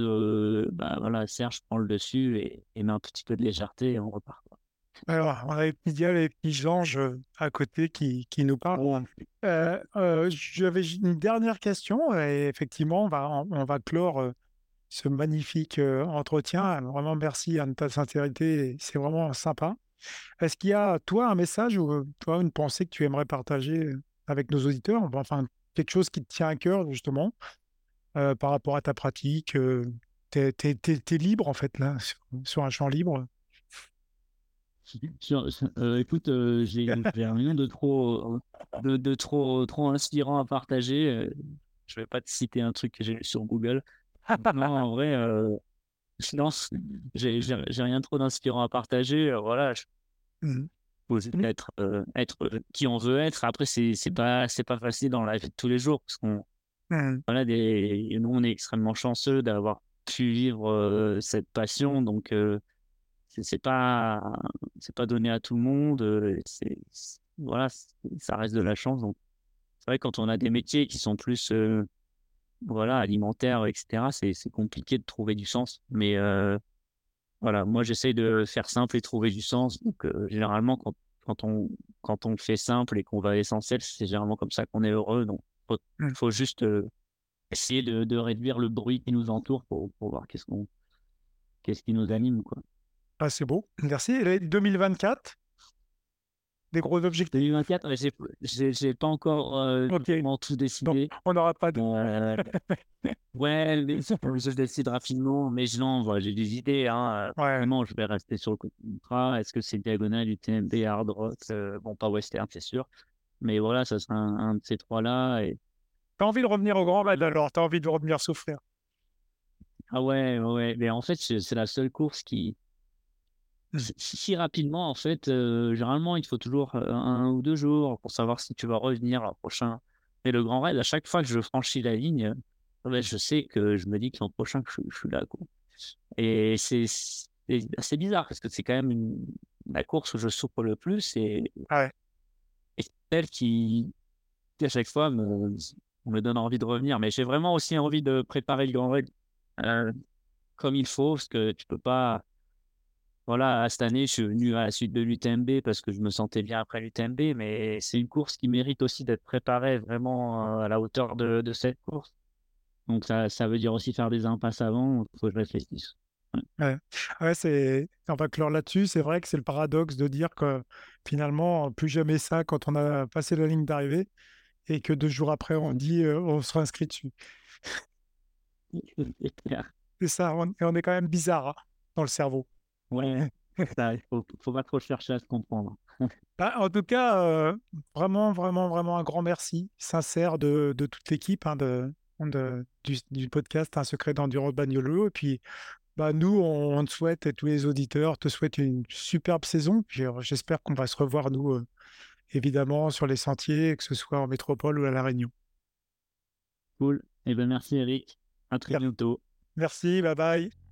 bah voilà, Serge prend le dessus et, et, met un petit peu de légèreté et on repart. Alors, on a les petits anges à côté qui, qui nous parlent. Euh, euh, J'avais une dernière question et effectivement, on va, on va clore ce magnifique entretien. Vraiment, merci à ta sincérité, c'est vraiment sympa. Est-ce qu'il y a, toi, un message ou toi, une pensée que tu aimerais partager avec nos auditeurs? Enfin, quelque chose qui te tient à cœur, justement, euh, par rapport à ta pratique Tu es, es, libre, en fait, là, sur, sur un champ libre? Euh, écoute, euh, j'ai rien de trop, de, de, trop, trop inspirant à partager. Euh, je vais pas te citer un truc que j'ai lu sur Google. non, en vrai, euh, non, j'ai rien trop d'inspirant à partager. voilà, je, mmh. être, être qui on veut être. Après, c'est c'est pas c'est pas facile dans la vie de tous les jours parce qu'on mmh. voilà des nous on est extrêmement chanceux d'avoir pu vivre cette passion donc c'est pas c'est pas donné à tout le monde euh, c'est voilà ça reste de la chance donc c'est vrai quand on a des métiers qui sont plus euh, voilà alimentaires etc c'est compliqué de trouver du sens mais euh, voilà moi j'essaye de faire simple et trouver du sens donc généralement quand quand on quand on fait simple et qu'on va à l'essentiel c'est généralement comme ça qu'on est heureux donc faut, mmh. faut juste essayer de, de, réduire le bruit qui nous entoure pour, pour voir qu'est-ce qu'on qu'est-ce qui nous anime quoi ah, c'est beau, merci. Et 2024 Des gros objectifs? 2024, j'ai pas encore euh, tout décidé. on n'aura pas de. Euh, ouais, je décide rapidement, mais je l'envoie. J'ai des idées. Hein. Ouais. Vraiment, je vais rester sur le contrat. Est-ce que c'est diagonale, UTMB, hard rock? Euh, Bon, pas western, c'est sûr. Mais voilà, ça sera un, de ces trois-là. Et... T'as envie de revenir au Grand Raid alors? T'as envie de revenir souffrir? Ah ouais, ouais. Mais en fait, c'est la seule course qui si rapidement, en fait, euh, généralement, il faut toujours un, ou deux jours pour savoir si tu vas revenir l'an prochain. Mais le grand raid, à chaque fois que je franchis la ligne, euh, je sais que je me dis que l'an prochain, je, suis là. Quoi. Et c'est assez bizarre parce que c'est quand même une, la course où je souffre le plus et, ah et c'est celle qui, à chaque fois, me, me donne envie de revenir. Mais j'ai vraiment aussi envie de préparer le grand raid comme il faut parce que tu peux pas voilà, cette année, je suis venu à la suite de l'UTMB parce que je me sentais bien après l'UTMB, mais c'est une course qui mérite aussi d'être préparée vraiment à la hauteur de, de cette course. Donc ça, ça veut dire aussi faire des impasses avant, il faut que je réfléchisse. Ouais, ouais c'est... on va clore là-dessus. C'est vrai que c'est le paradoxe de dire que finalement, plus jamais ça quand on a passé la ligne d'arrivée et que deux jours après, on dit on sera inscrit dessus. c'est ça, on est quand même bizarre hein, dans le cerveau. Ouais, il faut, faut pas trop chercher à se comprendre. Bah, en tout cas, vraiment, vraiment, vraiment un grand merci sincère de, de toute l'équipe hein, de, de, du, podcast Un secret d'endurance Bagnolo. Et puis, bah, nous, on, te souhaite, et tous les auditeurs te souhaitent une superbe saison. j'espère qu'on va se revoir, nous, évidemment, sur les sentiers, que ce soit en métropole ou à La Réunion. Cool. et eh ben, merci, Eric. À très bientôt. Merci. Bye bye.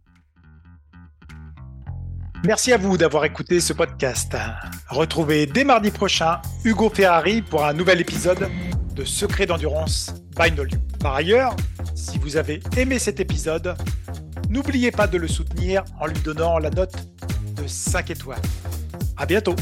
Merci à vous d'avoir écouté ce podcast. Retrouvez dès mardi prochain Hugo Ferrari pour un nouvel épisode de Secret d'endurance by Nolio. Par ailleurs, si vous avez aimé cet épisode, n'oubliez pas de le soutenir en lui donnant la note de 5 étoiles. À bientôt!